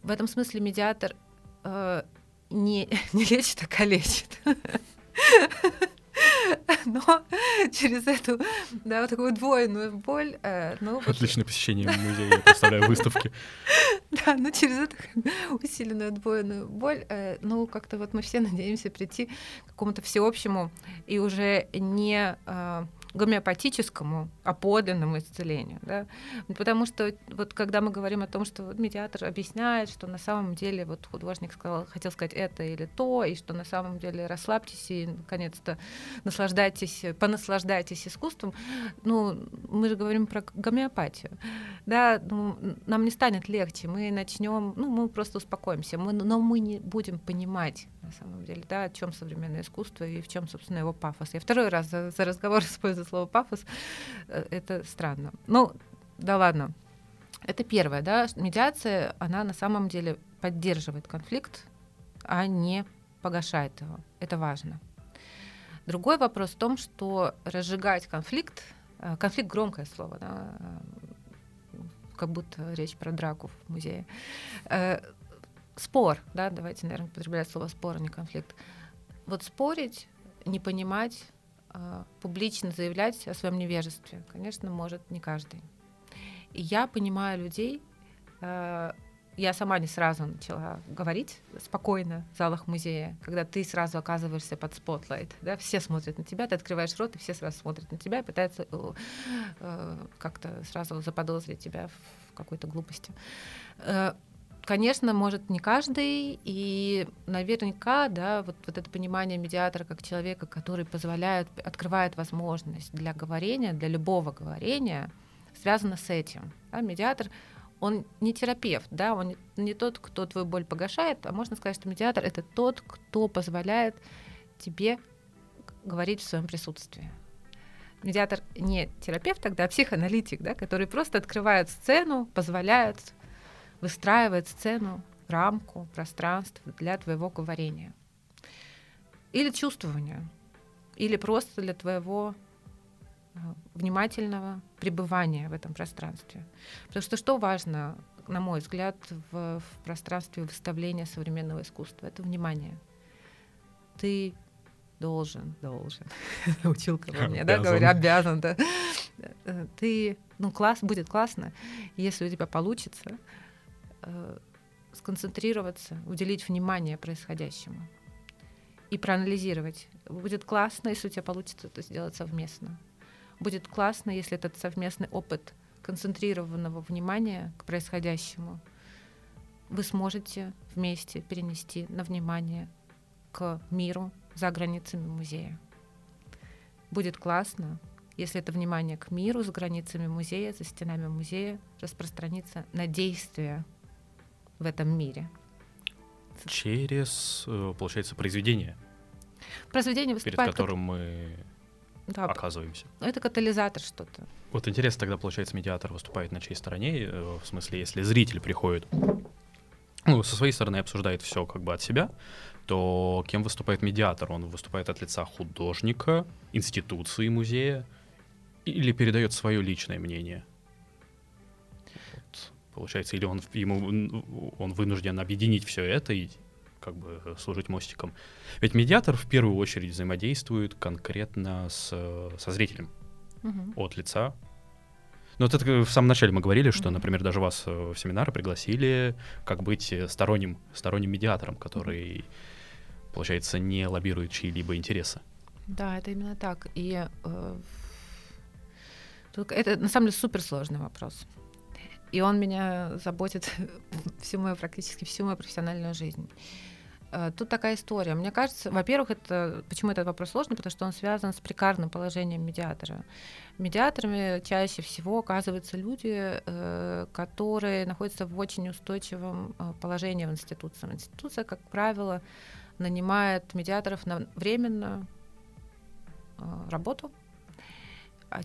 В этом смысле медиатор э, не, не лечит, а калечит. но через эту, да, вот такую двойную боль. Э, ну, Отличное посещение музея, я представляю выставки. Да, но через эту усиленную двойную боль, э, ну, как-то вот мы все надеемся прийти к какому-то всеобщему и уже не э, гомеопатическому, а подлинному исцелению. Да? Потому что вот когда мы говорим о том, что медиатор объясняет, что на самом деле вот художник сказал, хотел сказать это или то, и что на самом деле расслабьтесь и наконец-то наслаждайтесь, понаслаждайтесь искусством, ну, мы же говорим про гомеопатию. Да, ну, нам не станет легче, мы начнем, ну, мы просто успокоимся, мы, но мы не будем понимать на самом деле, да, о чем современное искусство и в чем, собственно, его пафос. Я второй раз за, за разговор использую слово пафос. Э, это странно. Ну, да ладно. Это первое, да, медиация, она на самом деле поддерживает конфликт, а не погашает его. Это важно. Другой вопрос в том, что разжигать конфликт, э, конфликт громкое слово, да, э, как будто речь про драку в музее, спор, да, давайте, наверное, употреблять слово спор, а не конфликт. Вот спорить, не понимать, публично заявлять о своем невежестве, конечно, может не каждый. И я понимаю людей, э, я сама не сразу начала говорить спокойно в залах музея, когда ты сразу оказываешься под spotlight, да, все смотрят на тебя, ты открываешь рот, и все сразу смотрят на тебя и пытаются э, э как-то сразу заподозрить тебя в какой-то глупости. Э, Конечно, может не каждый, и наверняка, да, вот, вот это понимание медиатора как человека, который позволяет, открывает возможность для говорения, для любого говорения, связано с этим. Да, медиатор, он не терапевт, да, он не, тот, кто твою боль погашает, а можно сказать, что медиатор это тот, кто позволяет тебе говорить в своем присутствии. Медиатор не терапевт тогда, а психоаналитик, да, который просто открывает сцену, позволяет выстраивает сцену, рамку, пространство для твоего говорения. Или чувствования, или просто для твоего э, внимательного пребывания в этом пространстве. Потому что что важно, на мой взгляд, в, в пространстве выставления современного искусства? Это внимание. Ты должен, должен, училка во мне, да, говорю, обязан, да. Э, ты, ну, класс, будет классно, если у тебя получится сконцентрироваться, уделить внимание происходящему и проанализировать. Будет классно, если у тебя получится это сделать совместно. Будет классно, если этот совместный опыт концентрированного внимания к происходящему вы сможете вместе перенести на внимание к миру за границами музея. Будет классно, если это внимание к миру за границами музея, за стенами музея распространится на действия в этом мире. Через, э, получается, произведение. Произведение выступает Перед которым как... мы да, оказываемся. Это катализатор что-то. Вот интересно, тогда, получается, медиатор выступает на чьей стороне, э, в смысле, если зритель приходит, ну, со своей стороны обсуждает все как бы от себя, то кем выступает медиатор? Он выступает от лица художника, институции музея или передает свое личное мнение? Получается, или он ему он вынужден объединить все это и как бы служить мостиком. Ведь медиатор в первую очередь взаимодействует конкретно с, со зрителем угу. от лица. Ну, вот это в самом начале мы говорили, что, например, даже вас в семинары пригласили как быть сторонним, сторонним медиатором, который, получается, не лоббирует чьи-либо интересы. Да, это именно так. И э, это на самом деле суперсложный вопрос. И он меня заботит всю мою, практически всю мою профессиональную жизнь. Э, тут такая история. Мне кажется, во-первых, это почему этот вопрос сложный, потому что он связан с прикарным положением медиатора. Медиаторами чаще всего оказываются люди, э, которые находятся в очень устойчивом э, положении в институции. Институция, как правило, нанимает медиаторов на временную работу,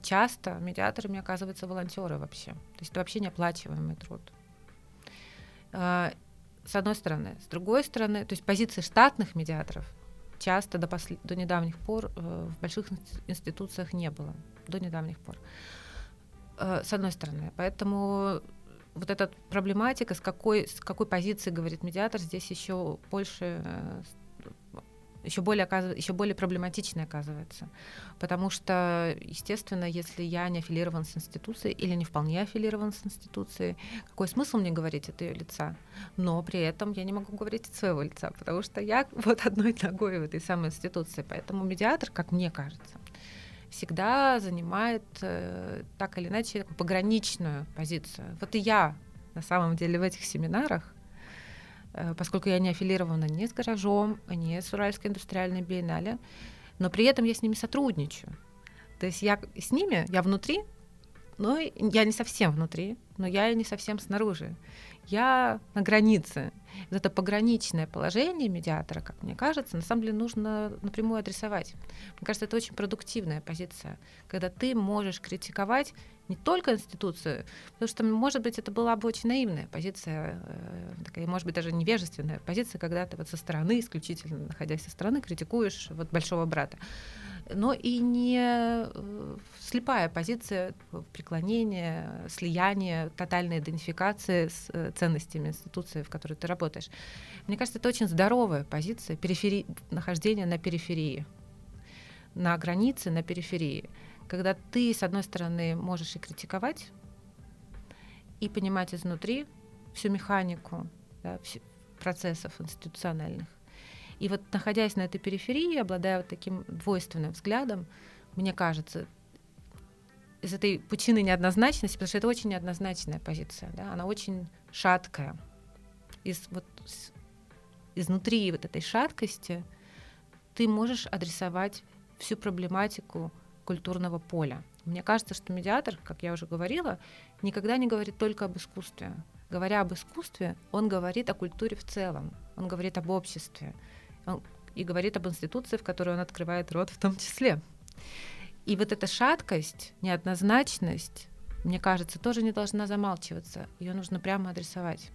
часто медиаторами оказываются волонтеры вообще. То есть это вообще неоплачиваемый труд. А, с одной стороны. С другой стороны, то есть позиции штатных медиаторов часто до, посл... до недавних пор э, в больших институциях не было. До недавних пор. Э, с одной стороны. Поэтому вот эта проблематика, с какой, с какой позиции говорит медиатор, здесь еще больше э, еще более, еще более проблематичной оказывается. Потому что, естественно, если я не аффилирован с институцией или не вполне аффилирован с институцией, какой смысл мне говорить от ее лица? Но при этом я не могу говорить от своего лица, потому что я вот одной ногой в этой самой институции. Поэтому медиатор, как мне кажется, всегда занимает э, так или иначе пограничную позицию. Вот и я на самом деле в этих семинарах, поскольку я не аффилирована ни с гаражом, ни с Уральской индустриальной биеннале, но при этом я с ними сотрудничаю. То есть я с ними, я внутри, но я не совсем внутри, но я и не совсем снаружи. Я на границе. Вот это пограничное положение медиатора, как мне кажется, на самом деле нужно напрямую адресовать. Мне кажется, это очень продуктивная позиция, когда ты можешь критиковать не только институцию, потому что, может быть, это была бы очень наивная позиция, э, такая, может быть, даже невежественная позиция, когда ты вот со стороны, исключительно находясь со стороны, критикуешь вот большого брата но и не э, слепая позиция преклонения, слияния, тотальной идентификации с э, ценностями институции, в которой ты работаешь. Мне кажется, это очень здоровая позиция перифери... нахождения на периферии, на границе, на периферии, когда ты, с одной стороны, можешь и критиковать, и понимать изнутри всю механику да, процессов институциональных, и вот находясь на этой периферии, обладая вот таким двойственным взглядом, мне кажется, из этой пучины неоднозначности, потому что это очень неоднозначная позиция, да, она очень шаткая. Из, вот, изнутри вот этой шаткости ты можешь адресовать всю проблематику культурного поля. Мне кажется, что медиатор, как я уже говорила, никогда не говорит только об искусстве. Говоря об искусстве, он говорит о культуре в целом, он говорит об обществе и говорит об институции, в которой он открывает рот в том числе. И вот эта шаткость, неоднозначность, мне кажется, тоже не должна замалчиваться. Ее нужно прямо адресовать.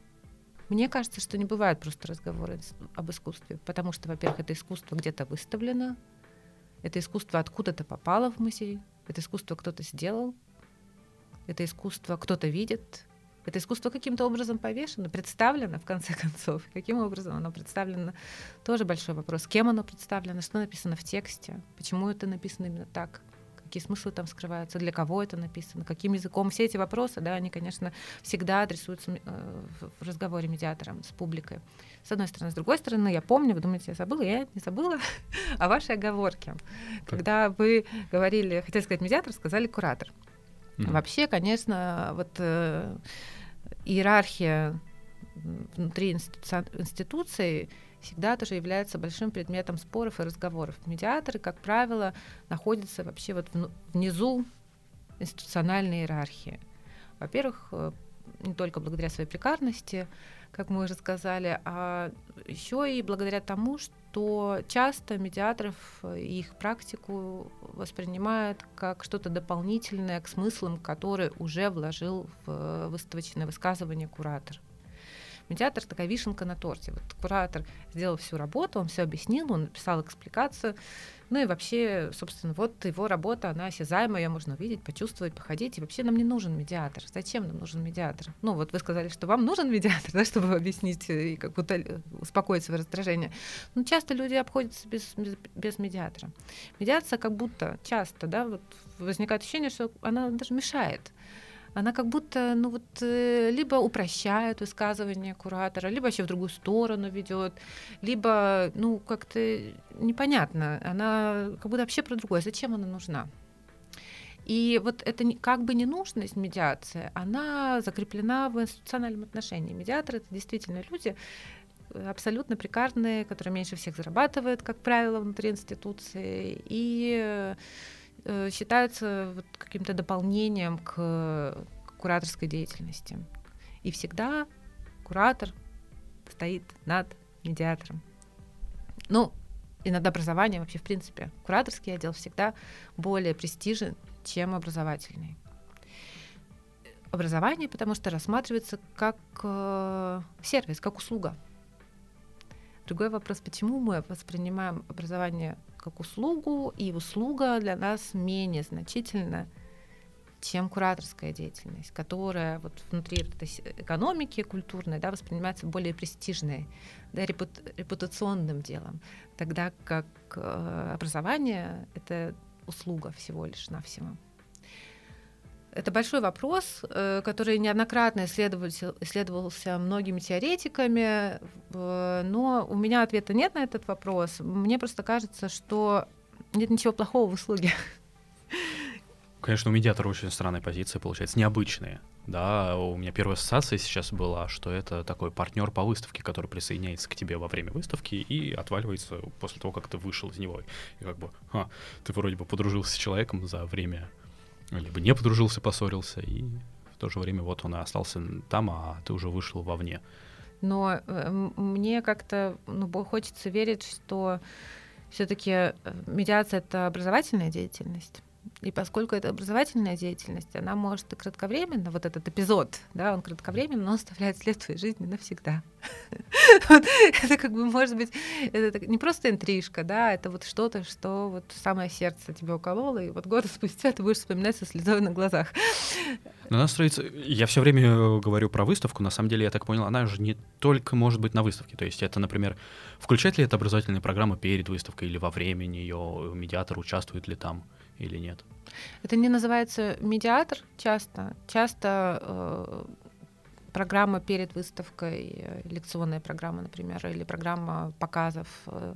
Мне кажется, что не бывает просто разговоры об искусстве, потому что, во-первых, это искусство где-то выставлено, это искусство откуда-то попало в музей, это искусство кто-то сделал, это искусство кто-то видит, это искусство каким-то образом повешено, представлено, в конце концов. Каким образом оно представлено, тоже большой вопрос. Кем оно представлено, что написано в тексте, почему это написано именно так, какие смыслы там скрываются, для кого это написано, каким языком. Все эти вопросы, да, они, конечно, всегда адресуются э, в разговоре медиатором с публикой. С одной стороны. С другой стороны, я помню, вы думаете, я забыла? Я не забыла о вашей оговорке. Когда вы говорили, хотели сказать медиатор, сказали куратор. Mm-hmm. Вообще, конечно, вот э, иерархия внутри институции всегда тоже является большим предметом споров и разговоров. Медиаторы, как правило, находятся вообще вот внизу институциональной иерархии. Во-первых, э, не только благодаря своей прикарности, как мы уже сказали, а еще и благодаря тому, что часто медиаторов и их практику воспринимают как что-то дополнительное к смыслам, которые уже вложил в выставочное высказывание куратор. Медиатор такая вишенка на торте. Вот куратор сделал всю работу, он все объяснил, он написал экспликацию. Ну и вообще, собственно, вот его работа, она осязаемая, ее можно увидеть, почувствовать, походить. И вообще нам не нужен медиатор. Зачем нам нужен медиатор? Ну вот вы сказали, что вам нужен медиатор, да, чтобы объяснить и как будто успокоить свое раздражение. Но часто люди обходятся без, без, без медиатора. Медиация как будто часто, да, вот возникает ощущение, что она даже мешает она как будто, ну вот, э, либо упрощает высказывание куратора, либо вообще в другую сторону ведет, либо, ну, как-то непонятно, она как будто вообще про другое. Зачем она нужна? И вот эта как бы ненужность медиации, она закреплена в институциональном отношении. Медиаторы — это действительно люди, абсолютно прикарные, которые меньше всех зарабатывают, как правило, внутри институции, и Э, считаются вот каким-то дополнением к, к кураторской деятельности. И всегда куратор стоит над медиатором. Ну, и над образованием вообще, в принципе. Кураторский отдел всегда более престижен, чем образовательный. Образование, потому что рассматривается как э, сервис, как услуга. Другой вопрос, почему мы воспринимаем образование как услугу, и услуга для нас менее значительна, чем кураторская деятельность, которая вот внутри этой экономики культурной да, воспринимается более престижной, да, репутационным делом, тогда как э, образование — это услуга всего лишь навсего. Это большой вопрос, э, который неоднократно исследовался, многими теоретиками, но у меня ответа нет на этот вопрос. Мне просто кажется, что нет ничего плохого в услуге. конечно, у медиатора очень странная позиция получается, необычные. Да, у меня первая ассоциация сейчас была, что это такой партнер по выставке, который присоединяется к тебе во время выставки и отваливается после того, как ты вышел из него. И как бы, а, ты вроде бы подружился с человеком за время, либо не подружился, поссорился, и в то же время вот он и остался там, а ты уже вышел вовне. Но э, мне как-то ну, хочется верить, что все-таки э, медиация это образовательная деятельность. И поскольку это образовательная деятельность, она может и кратковременно, вот этот эпизод, да, он кратковременно, но оставляет след в твоей жизни навсегда. Это как бы, может быть, это не просто интрижка, да, это вот что-то, что вот самое сердце тебе укололо, и вот год спустя ты будешь вспоминать со слезой на глазах. Но она строится... Я все время говорю про выставку, на самом деле, я так понял, она же не только может быть на выставке. То есть это, например, включает ли это образовательная программа перед выставкой или во время нее, медиатор участвует ли там? Или нет? Это не называется медиатор часто. Часто э, программа перед выставкой, э, лекционная программа, например, или программа показов э,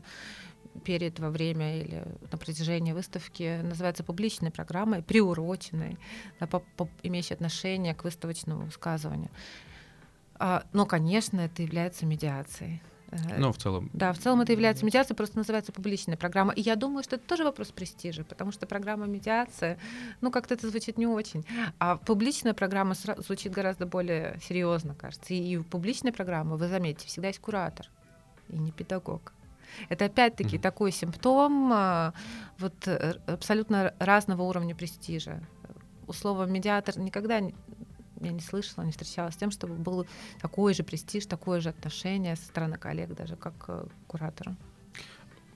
перед, во время или на протяжении выставки называется публичной программой, приуроченной, да, по, по, имеющей отношение к выставочному высказыванию. А, но, конечно, это является медиацией. Ну, в целом. Да, в целом это является медиацией, просто называется публичная программа. И я думаю, что это тоже вопрос престижа, потому что программа медиация, ну, как-то это звучит не очень. А публичная программа звучит гораздо более серьезно, кажется. И, у публичной программы, вы заметите, всегда есть куратор и не педагог. Это опять-таки mm-hmm. такой симптом а, вот э, абсолютно разного уровня престижа. Условно медиатор никогда я не слышала, не встречалась с тем, чтобы был такой же престиж, такое же отношение со стороны коллег, даже как к куратору.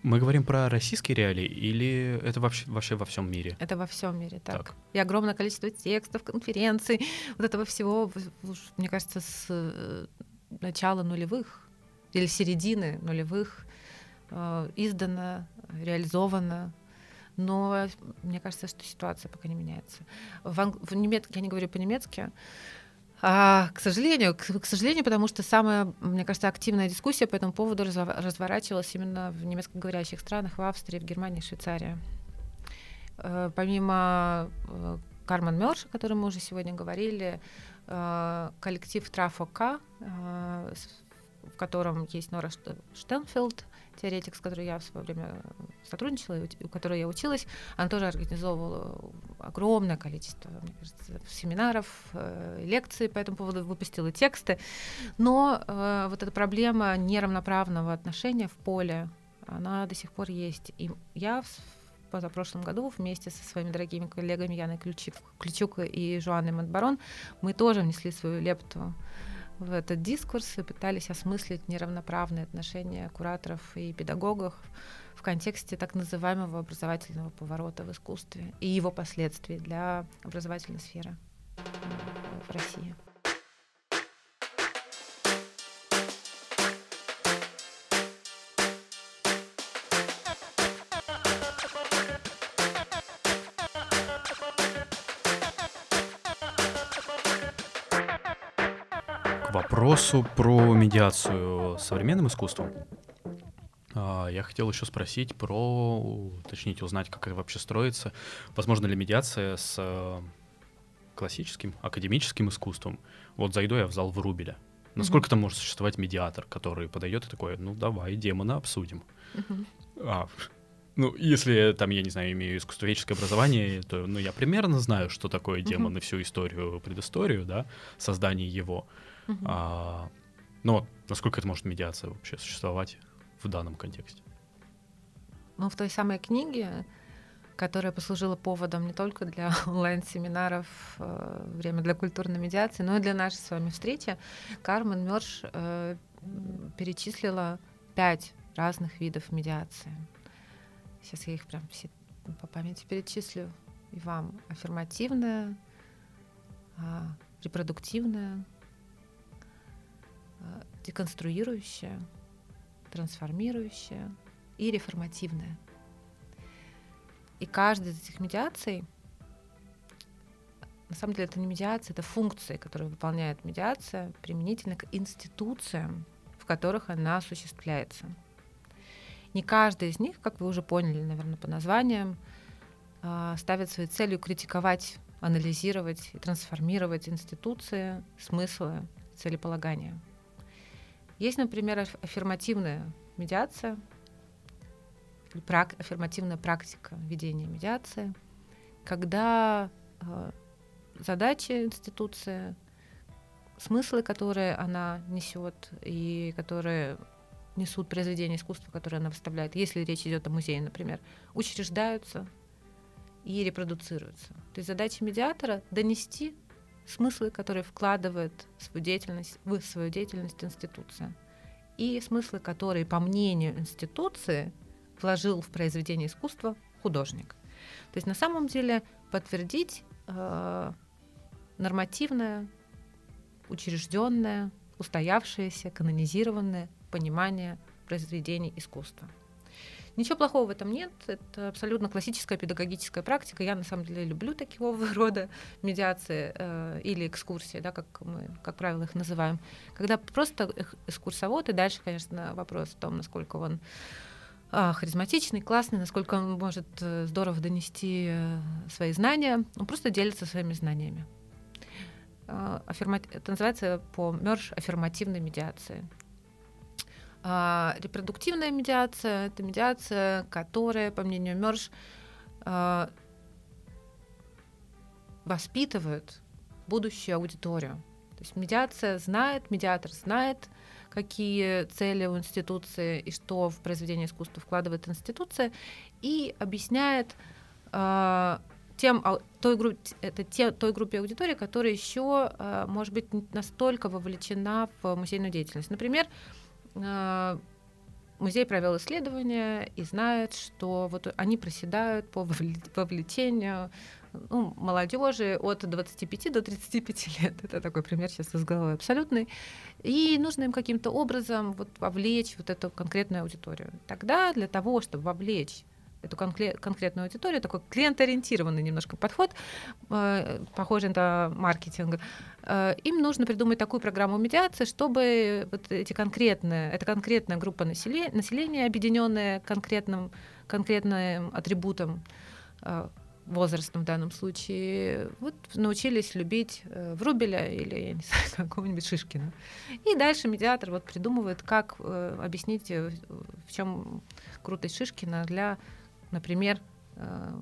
Мы говорим про российские реалии или это вообще, вообще во всем мире? Это во всем мире, так. так. И огромное количество текстов, конференций, вот этого всего, мне кажется, с э, начала нулевых или середины нулевых э, издано, реализовано но мне кажется, что ситуация пока не меняется. В, анг... в немецке, я не говорю по-немецки, а, к сожалению, к, к сожалению, потому что самая, мне кажется, активная дискуссия по этому поводу разворачивалась именно в немецкоговорящих странах, в Австрии, в Германии, в Швейцарии. Э, помимо э, Кармен Мёрш, о котором мы уже сегодня говорили, э, коллектив Трафока, в котором есть Нора Штенфилд, теоретик, с которой я в свое время сотрудничала, и у которой я училась, она тоже организовывала огромное количество, мне кажется, семинаров, э, лекций по этому поводу, выпустила тексты. Но э, вот эта проблема неравноправного отношения в поле, она до сих пор есть. И я позапрошлом году вместе со своими дорогими коллегами Яной Ключук, Ключук и Жуанной Монтбарон мы тоже внесли свою лепту в этот дискурс и пытались осмыслить неравноправные отношения кураторов и педагогов в контексте так называемого образовательного поворота в искусстве и его последствий для образовательной сферы в России. Вопросу про медиацию современным искусством. А, я хотел еще спросить про, уточнить, узнать, как это вообще строится. Возможно ли медиация с э, классическим, академическим искусством? Вот зайду я в зал Врубеля. Насколько mm-hmm. там может существовать медиатор, который подойдет и такой, ну давай, демона обсудим. Mm-hmm. А, ну, если там, я не знаю, имею искусствоведческое образование, то ну, я примерно знаю, что такое демон mm-hmm. и всю историю, предысторию, да, создание его. Uh-huh. А, вот, насколько это может медиация вообще существовать в данном контексте? Ну, в той самой книге, которая послужила поводом не только для онлайн-семинаров э, «Время для культурной медиации», но и для нашей с вами встречи, Кармен Мёрш э, перечислила пять разных видов медиации. Сейчас я их прям все по памяти перечислю. И вам аффирмативная, э, репродуктивная, Э, деконструирующая, трансформирующая и реформативная. И каждая из этих медиаций, на самом деле это не медиация, это функции, которые выполняет медиация применительно к институциям, в которых она осуществляется. Не каждая из них, как вы уже поняли, наверное, по названиям, э, ставит своей целью критиковать, анализировать и трансформировать институции, смыслы, целеполагания. Есть, например, аффирмативная медиация, прак, аффирмативная практика ведения медиации, когда э, задачи институции, смыслы, которые она несет и которые несут произведения искусства, которые она выставляет, если речь идет о музее, например, учреждаются и репродуцируются. То есть задача медиатора — донести смыслы, которые вкладывает свою деятельность, в свою деятельность институция. И смыслы, которые, по мнению институции, вложил в произведение искусства художник. То есть на самом деле подтвердить э, нормативное, учрежденное, устоявшееся, канонизированное понимание произведений искусства. Ничего плохого в этом нет. Это абсолютно классическая педагогическая практика. Я на самом деле люблю такого рода медиации э, или экскурсии, да, как мы, как правило, их называем. Когда просто экскурсовод, и дальше, конечно, вопрос в том, насколько он э, харизматичный, классный, насколько он может э, здорово донести э, свои знания. Он просто делится своими знаниями. Э, аффирма... Это называется по МЕРШ аффирмативной медиации. А, репродуктивная медиация — это медиация, которая, по мнению Мёрш, а, воспитывает будущую аудиторию. То есть медиация знает, медиатор знает, какие цели у институции и что в произведение искусства вкладывает институция, и объясняет э, тем, той, группе, это те, той группе аудитории, которая еще, э, может быть, настолько вовлечена в музейную деятельность. Например, а, музей провел исследование и знает, что вот они проседают по вовлечению ну, молодежи от 25 до 35 лет. Это такой пример сейчас из головы абсолютный. И нужно им каким-то образом вот вовлечь вот эту конкретную аудиторию. Тогда для того, чтобы вовлечь эту конкретную аудиторию, такой клиент-ориентированный немножко подход, э, похожий на маркетинг. Э, им нужно придумать такую программу медиации, чтобы вот эти конкретные, эта конкретная группа населения, населения объединенная конкретным, конкретным атрибутом э, возрастом в данном случае, вот научились любить Врубеля или, я не знаю, какого-нибудь Шишкина. И дальше медиатор вот придумывает, как э, объяснить, в чем крутость Шишкина для например, э,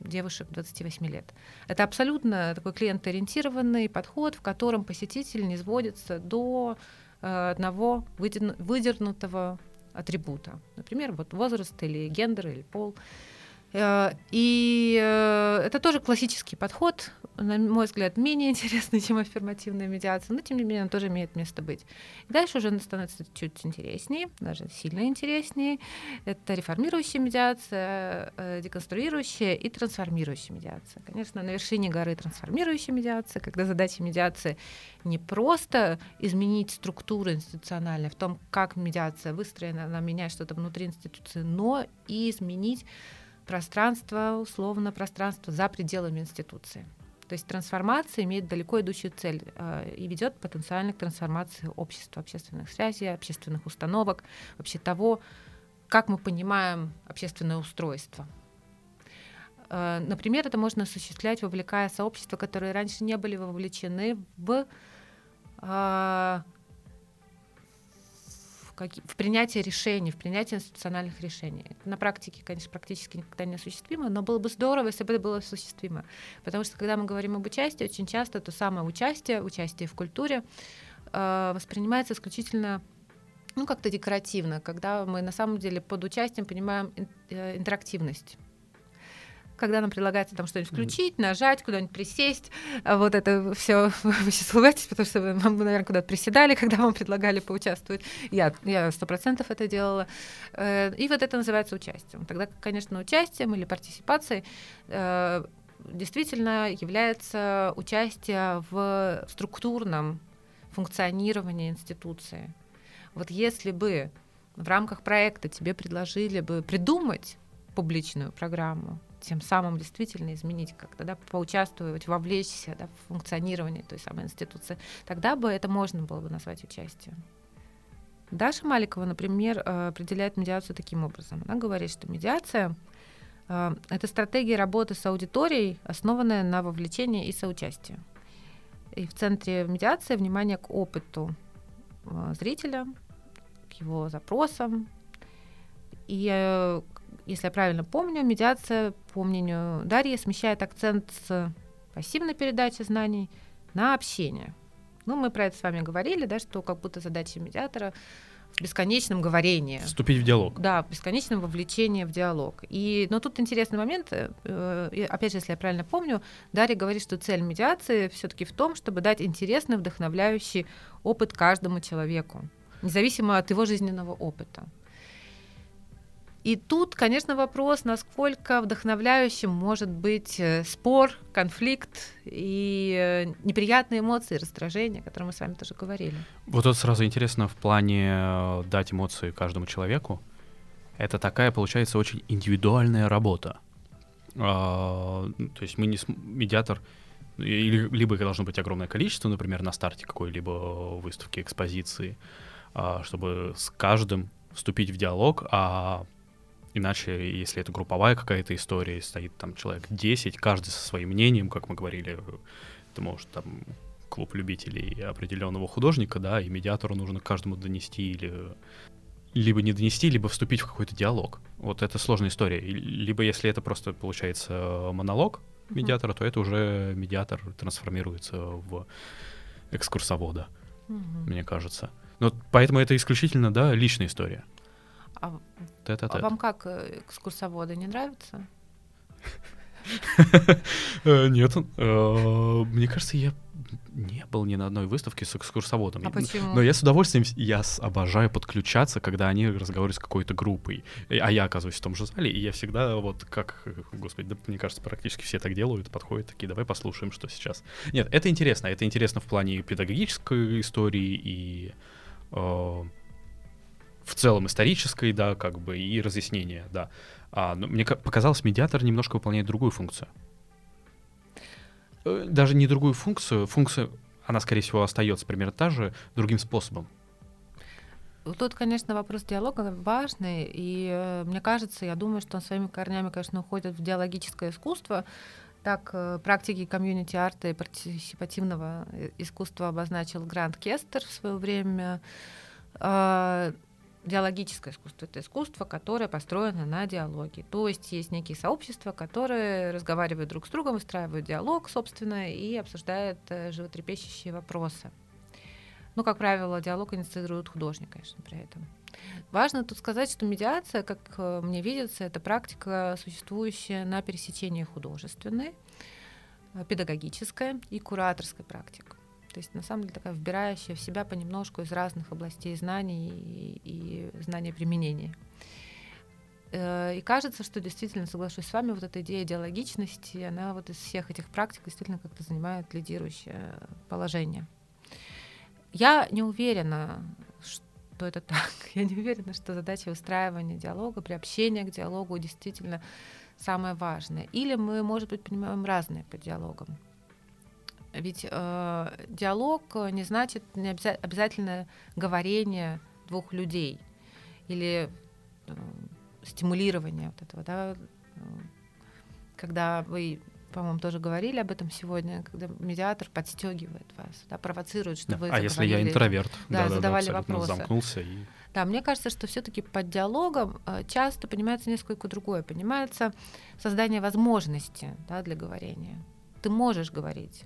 девушек 28 лет. Это абсолютно такой клиент-ориентированный подход, в котором посетитель не сводится до э, одного выдернутого атрибута. Например, вот возраст или гендер или пол. И э, это тоже классический подход, на мой взгляд, менее интересный, чем аффирмативная медиация, но тем не менее он тоже имеет место быть. И дальше уже становится чуть интереснее, даже сильно интереснее. Это реформирующая медиация, э, деконструирующая и трансформирующая медиация. Конечно, на вершине горы трансформирующая медиация, когда задача медиации не просто изменить структуру институциональную в том, как медиация выстроена, она меняет что-то внутри институции, но и изменить пространство, условно пространство за пределами институции. То есть трансформация имеет далеко идущую цель э, и ведет потенциально к трансформации общества, общественных связей, общественных установок, вообще того, как мы понимаем общественное устройство. Э, например, это можно осуществлять, вовлекая сообщества, которые раньше не были вовлечены в э, в принятии решений, в принятии институциональных решений. На практике, конечно, практически никогда не осуществимо, но было бы здорово, если бы это было осуществимо. Потому что, когда мы говорим об участии, очень часто то самое участие, участие в культуре э, воспринимается исключительно ну, как-то декоративно, когда мы на самом деле под участием понимаем э, интерактивность когда нам предлагается там что-нибудь включить, нажать, куда-нибудь присесть, а вот это все вы сейчас улыбаетесь, потому что вы, вы наверное, куда-то приседали, когда вам предлагали поучаствовать. Я я сто процентов это делала. Э, и вот это называется участием. Тогда, конечно, участием или партиципацией э, действительно является участие в структурном функционировании институции. Вот если бы в рамках проекта тебе предложили бы придумать публичную программу, тем самым действительно изменить как-то, да, поучаствовать, вовлечься да, в функционирование той самой институции, тогда бы это можно было бы назвать участием. Даша Маликова, например, э, определяет медиацию таким образом. Она говорит, что медиация Э, это стратегия работы с аудиторией, основанная на вовлечении и соучастии. И в центре медиации внимание к опыту э, зрителя, к его запросам. И, если я правильно помню, медиация, по мнению Дарьи, смещает акцент с пассивной передачи знаний на общение. Ну, мы про это с вами говорили, да, что как будто задача медиатора в бесконечном говорении. Вступить в диалог. Да, в бесконечном вовлечении в диалог. И, но тут интересный момент, э, опять же, если я правильно помню, Дарья говорит, что цель медиации все-таки в том, чтобы дать интересный, вдохновляющий опыт каждому человеку, независимо от его жизненного опыта. И тут, конечно, вопрос, насколько вдохновляющим может быть э, спор, конфликт и э, неприятные эмоции, раздражение, о котором мы с вами тоже говорили. Вот тут сразу интересно в плане э, дать эмоции каждому человеку. Это такая, получается, очень индивидуальная работа. А, то есть мы не медиатор, либо их должно быть огромное количество, например, на старте какой-либо выставки, экспозиции, а, чтобы с каждым вступить в диалог, а Иначе, если это групповая какая-то история, стоит там человек 10, каждый со своим мнением, как мы говорили, это может там клуб любителей определенного художника, да, и медиатору нужно каждому донести или либо не донести, либо вступить в какой-то диалог. Вот это сложная история. Либо если это просто получается монолог медиатора, то это уже медиатор трансформируется в экскурсовода, mm-hmm. мне кажется. Но поэтому это исключительно, да, личная история. А, а вам как э, экскурсоводы не нравятся? Э, нет, э, мне кажется, я не был ни на одной выставке с экскурсоводом. А почему? Но я с удовольствием, я обожаю подключаться, когда они разговаривают с какой-то группой. А я оказываюсь в том же зале, и я всегда вот как, господи, да, мне кажется, практически все так делают, подходят такие, давай послушаем, что сейчас. Нет, это интересно. Это интересно в плане педагогической истории и в целом исторической, да, как бы, и разъяснения, да. А, но мне показалось, медиатор немножко выполняет другую функцию. Э, даже не другую функцию, функция, она, скорее всего, остается примерно та же, другим способом. Тут, конечно, вопрос диалога важный, и э, мне кажется, я думаю, что он своими корнями, конечно, уходит в диалогическое искусство. Так, э, практики комьюнити-арта и партисипативного искусства обозначил Грант Кестер в свое время. Диалогическое искусство. Это искусство, которое построено на диалоге. То есть есть некие сообщества, которые разговаривают друг с другом, выстраивают диалог, собственно, и обсуждают э, животрепещущие вопросы. Ну, как правило, диалог инициирует художник, конечно, при этом. Важно тут сказать, что медиация, как э, мне видится, это практика, существующая на пересечении художественной, э, педагогической и кураторской практик. То есть на самом деле такая вбирающая в себя понемножку из разных областей знаний и, и знания применения. Э, и кажется, что действительно, соглашусь с вами, вот эта идея диалогичности, она вот из всех этих практик действительно как-то занимает лидирующее положение. Я не уверена, что это так. Я не уверена, что задача выстраивания диалога, приобщения к диалогу действительно самое важное. Или мы, может быть, понимаем разное по диалогам. Ведь э, диалог не значит не обяза- обязательно говорение двух людей или э, стимулирование вот этого, да, когда вы, по-моему, тоже говорили об этом сегодня, когда медиатор подстегивает вас, да, провоцирует, что да. вы. А если я интроверт, да, да задавали да, вопросы, замкнулся и. Да, мне кажется, что все-таки под диалогом э, часто понимается несколько другое, понимается создание возможности да, для говорения. Ты можешь говорить,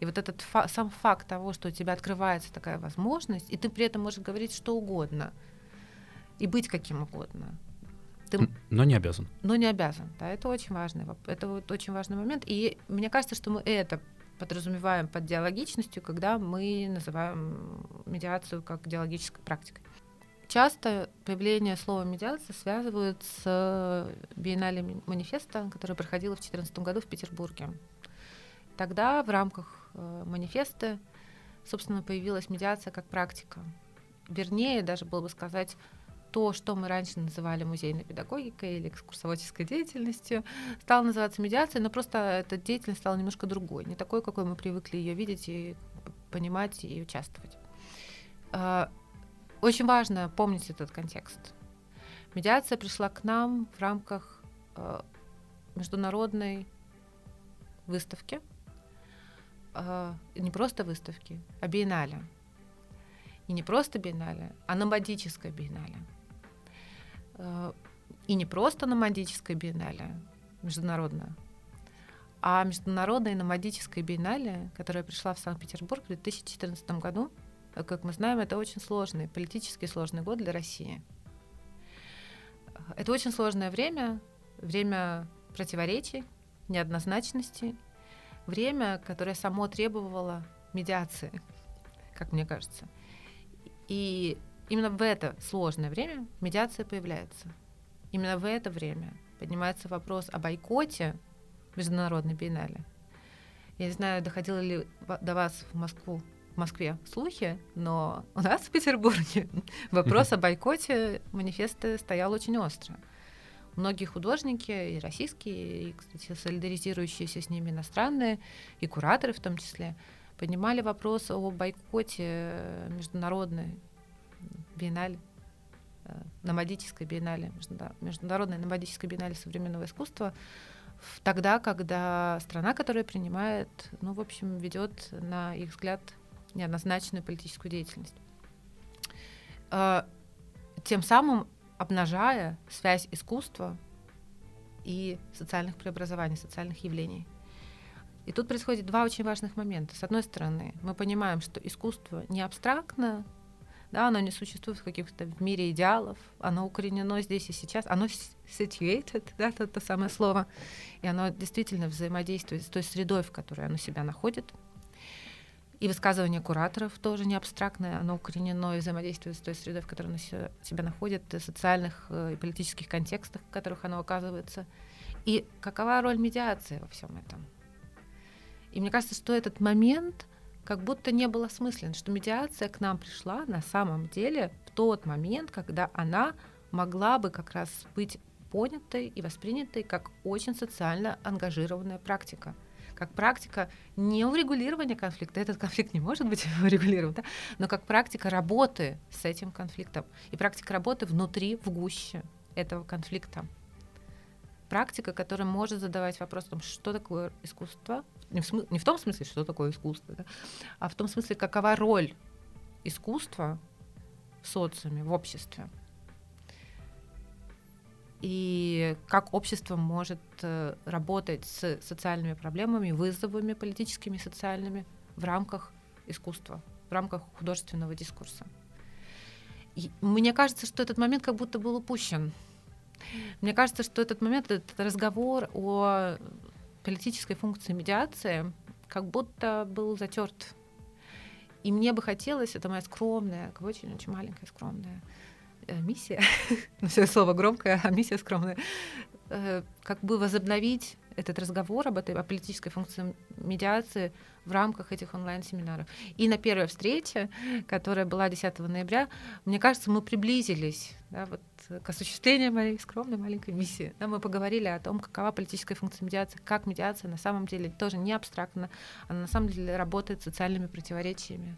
и вот этот фа- сам факт того, что у тебя открывается такая возможность, и ты при этом можешь говорить что угодно и быть каким угодно. Ты... Но не обязан. Но не обязан, да, это очень важный, это вот очень важный момент. И мне кажется, что мы это подразумеваем под диалогичностью, когда мы называем медиацию как диалогической практикой. Часто появление слова медиация связывают с биеннале манифеста, которое проходило в 2014 году в Петербурге. Тогда в рамках э, манифеста, собственно, появилась медиация как практика. Вернее, даже было бы сказать, то, что мы раньше называли музейной педагогикой или экскурсоводческой деятельностью, стало называться медиацией, но просто эта деятельность стала немножко другой, не такой, какой мы привыкли ее видеть и понимать и участвовать. Э, очень важно помнить этот контекст. Медиация пришла к нам в рамках э, международной выставки, э, не просто выставки, а биеннале. И не просто биеннале, а номадическое биеннале. Э, и не просто номадическое биеннале, международное, а международное номадическое биеннале, которое пришла в Санкт-Петербург в 2014 году, как мы знаем, это очень сложный, политически сложный год для России. Это очень сложное время, время противоречий, неоднозначности, время, которое само требовало медиации, как мне кажется. И именно в это сложное время медиация появляется. Именно в это время поднимается вопрос о бойкоте международной биеннале. Я не знаю, доходило ли до вас в Москву в Москве слухи, но у нас в Петербурге вопрос о бойкоте манифеста стоял очень остро. Многие художники, и российские, и, кстати, солидаризирующиеся с ними иностранные, и кураторы в том числе, поднимали вопрос о бойкоте международной биеннале, э, номадической биеннале, международной номадической биеннале современного искусства, тогда, когда страна, которая принимает, ну, в общем, ведет, на их взгляд, неоднозначную политическую деятельность. Э, тем самым обнажая связь искусства и социальных преобразований, социальных явлений. И тут происходит два очень важных момента. С одной стороны, мы понимаем, что искусство не абстрактно, да, оно не существует в каких-то в мире идеалов, оно укоренено здесь и сейчас, оно situated, да, это то самое слово, и оно действительно взаимодействует с той средой, в которой оно себя находит, и высказывание кураторов тоже не абстрактное, оно укоренено и взаимодействует с той средой, в которой оно себя находит, в социальных э, и политических контекстах, в которых оно оказывается. И какова роль медиации во всем этом? И мне кажется, что этот момент как будто не был осмыслен, что медиация к нам пришла на самом деле в тот момент, когда она могла бы как раз быть понятой и воспринятой как очень социально ангажированная практика как практика не урегулирования конфликта, этот конфликт не может быть урегулирован, да? но как практика работы с этим конфликтом и практика работы внутри, в гуще этого конфликта. Практика, которая может задавать вопрос о том, что такое искусство, не в, смы- не в том смысле, что такое искусство, да? а в том смысле, какова роль искусства в социуме, в обществе и как общество может э, работать с социальными проблемами, вызовами политическими, социальными в рамках искусства, в рамках художественного дискурса. И мне кажется, что этот момент как будто был упущен. Мне кажется, что этот момент, этот разговор о политической функции медиации как будто был затерт. И мне бы хотелось, это моя скромная, очень-очень маленькая скромная миссия, ну, все слово громкое, а миссия скромная, э, как бы возобновить этот разговор об этой о политической функции медиации в рамках этих онлайн-семинаров. И на первой встрече, которая была 10 ноября, мне кажется, мы приблизились да, вот, к осуществлению моей скромной маленькой миссии. Да, мы поговорили о том, какова политическая функция медиации, как медиация на самом деле тоже не абстрактно, она на самом деле работает с социальными противоречиями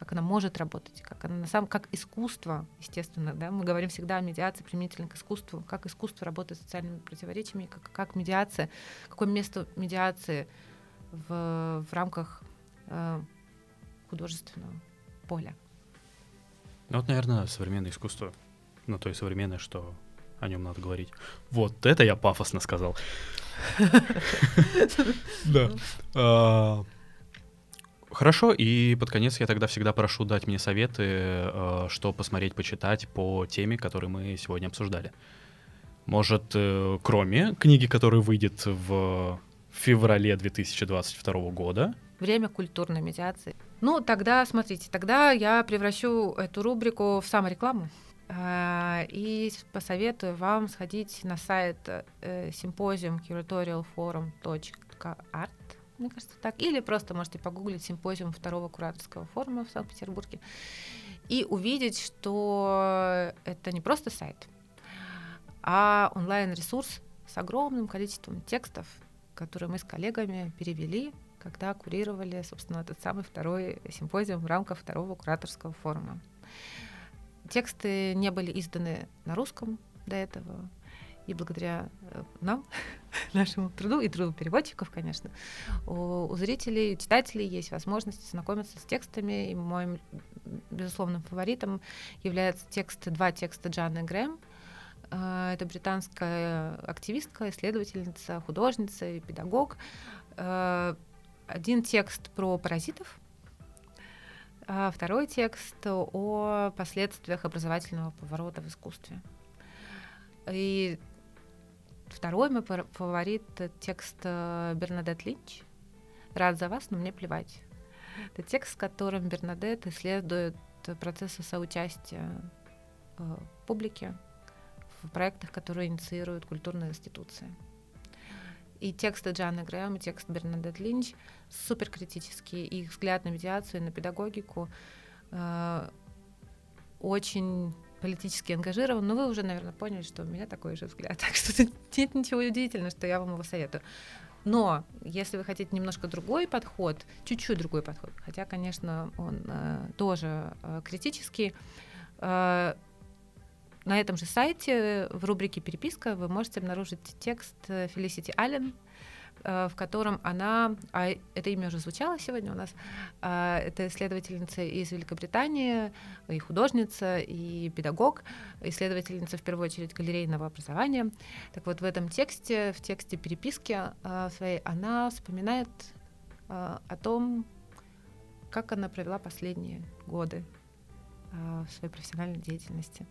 как она может работать, как она на самом как искусство, естественно, да, мы говорим всегда о медиации применительно к искусству, как искусство работает с социальными противоречиями, как, как медиация, какое место медиации в, в рамках э, художественного поля. Ну вот, наверное, современное искусство, ну то есть современное, что о нем надо говорить. Вот это я пафосно сказал. Да. Хорошо, и под конец я тогда всегда прошу дать мне советы, э, что посмотреть, почитать по теме, которую мы сегодня обсуждали. Может, э, кроме книги, которая выйдет в феврале 2022 года. Время культурной медиации. Ну, тогда, смотрите, тогда я превращу эту рубрику в саморекламу. Э, и посоветую вам сходить на сайт симпозиум curatorialforum.art мне кажется, так. Или просто можете погуглить симпозиум второго кураторского форума в Санкт-Петербурге и увидеть, что это не просто сайт, а онлайн-ресурс с огромным количеством текстов, которые мы с коллегами перевели, когда курировали, собственно, этот самый второй симпозиум в рамках второго кураторского форума. Тексты не были изданы на русском до этого, и благодаря э, нам нашему труду и труду переводчиков, конечно. У, у зрителей, читателей есть возможность знакомиться с текстами. И моим безусловным фаворитом является текст, два текста Джанны Грэм. А, это британская активистка, исследовательница, художница и педагог. А, один текст про паразитов, а второй текст о последствиях образовательного поворота в искусстве. И второй мой фаворит — текст э, Бернадет Линч «Рад за вас, но мне плевать». Это текст, в котором Бернадет исследует процессы соучастия э, публики в проектах, которые инициируют культурные институции. И тексты Джаны Грэм, и текст Бернадет Линч супер критические. Их взгляд на медиацию и на педагогику э, очень политически ангажирован, но вы уже, наверное, поняли, что у меня такой же взгляд. Так что нет ничего удивительного, что я вам его советую. Но если вы хотите немножко другой подход, чуть-чуть другой подход, хотя, конечно, он э, тоже э, критический, э, на этом же сайте в рубрике «Переписка» вы можете обнаружить текст Фелисити Аллен, в котором она, а это имя уже звучало сегодня у нас, а, это исследовательница из Великобритании, и художница, и педагог, исследовательница в первую очередь галерейного образования. Так вот, в этом тексте, в тексте переписки а, своей, она вспоминает о том, как она провела последние годы Э, в своей профессиональной деятельности.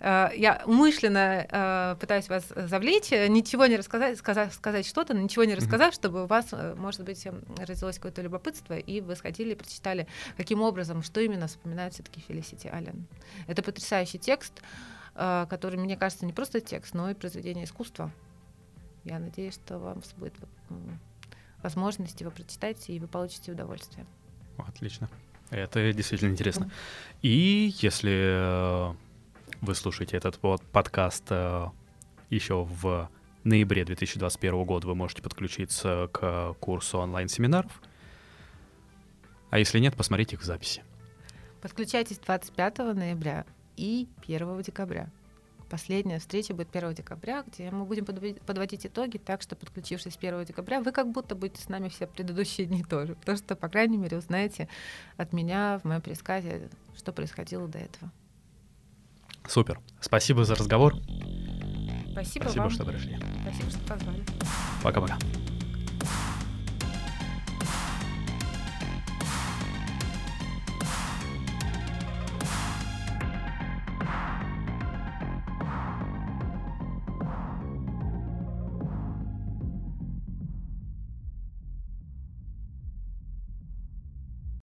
Э, я умышленно э, пытаюсь вас завлечь, ничего не рассказать, сказать, сказать что-то, но ничего не рассказав, чтобы у вас, может быть, родилось какое-то любопытство, и вы сходили и прочитали, каким образом, что именно вспоминает все-таки Фелисити Аллен. Это потрясающий текст, который, мне кажется, не просто текст, но и произведение искусства. Я надеюсь, что вам будет возможность его прочитать, и вы получите удовольствие. Отлично. Это действительно интересно. И если э, вы слушаете этот подкаст э, еще в ноябре 2021 года, вы можете подключиться к курсу онлайн-семинаров. А если нет, посмотрите их в записи. Подключайтесь 25 ноября и 1 декабря. Последняя встреча будет 1 декабря, где мы будем подводить итоги, так что, подключившись 1 декабря, вы как будто будете с нами все предыдущие дни тоже. Потому что, по крайней мере, узнаете от меня в моем пересказе, что происходило до этого. Супер. Спасибо за разговор. Спасибо, Спасибо, вам. что пришли. Спасибо, что позвали. Пока-пока.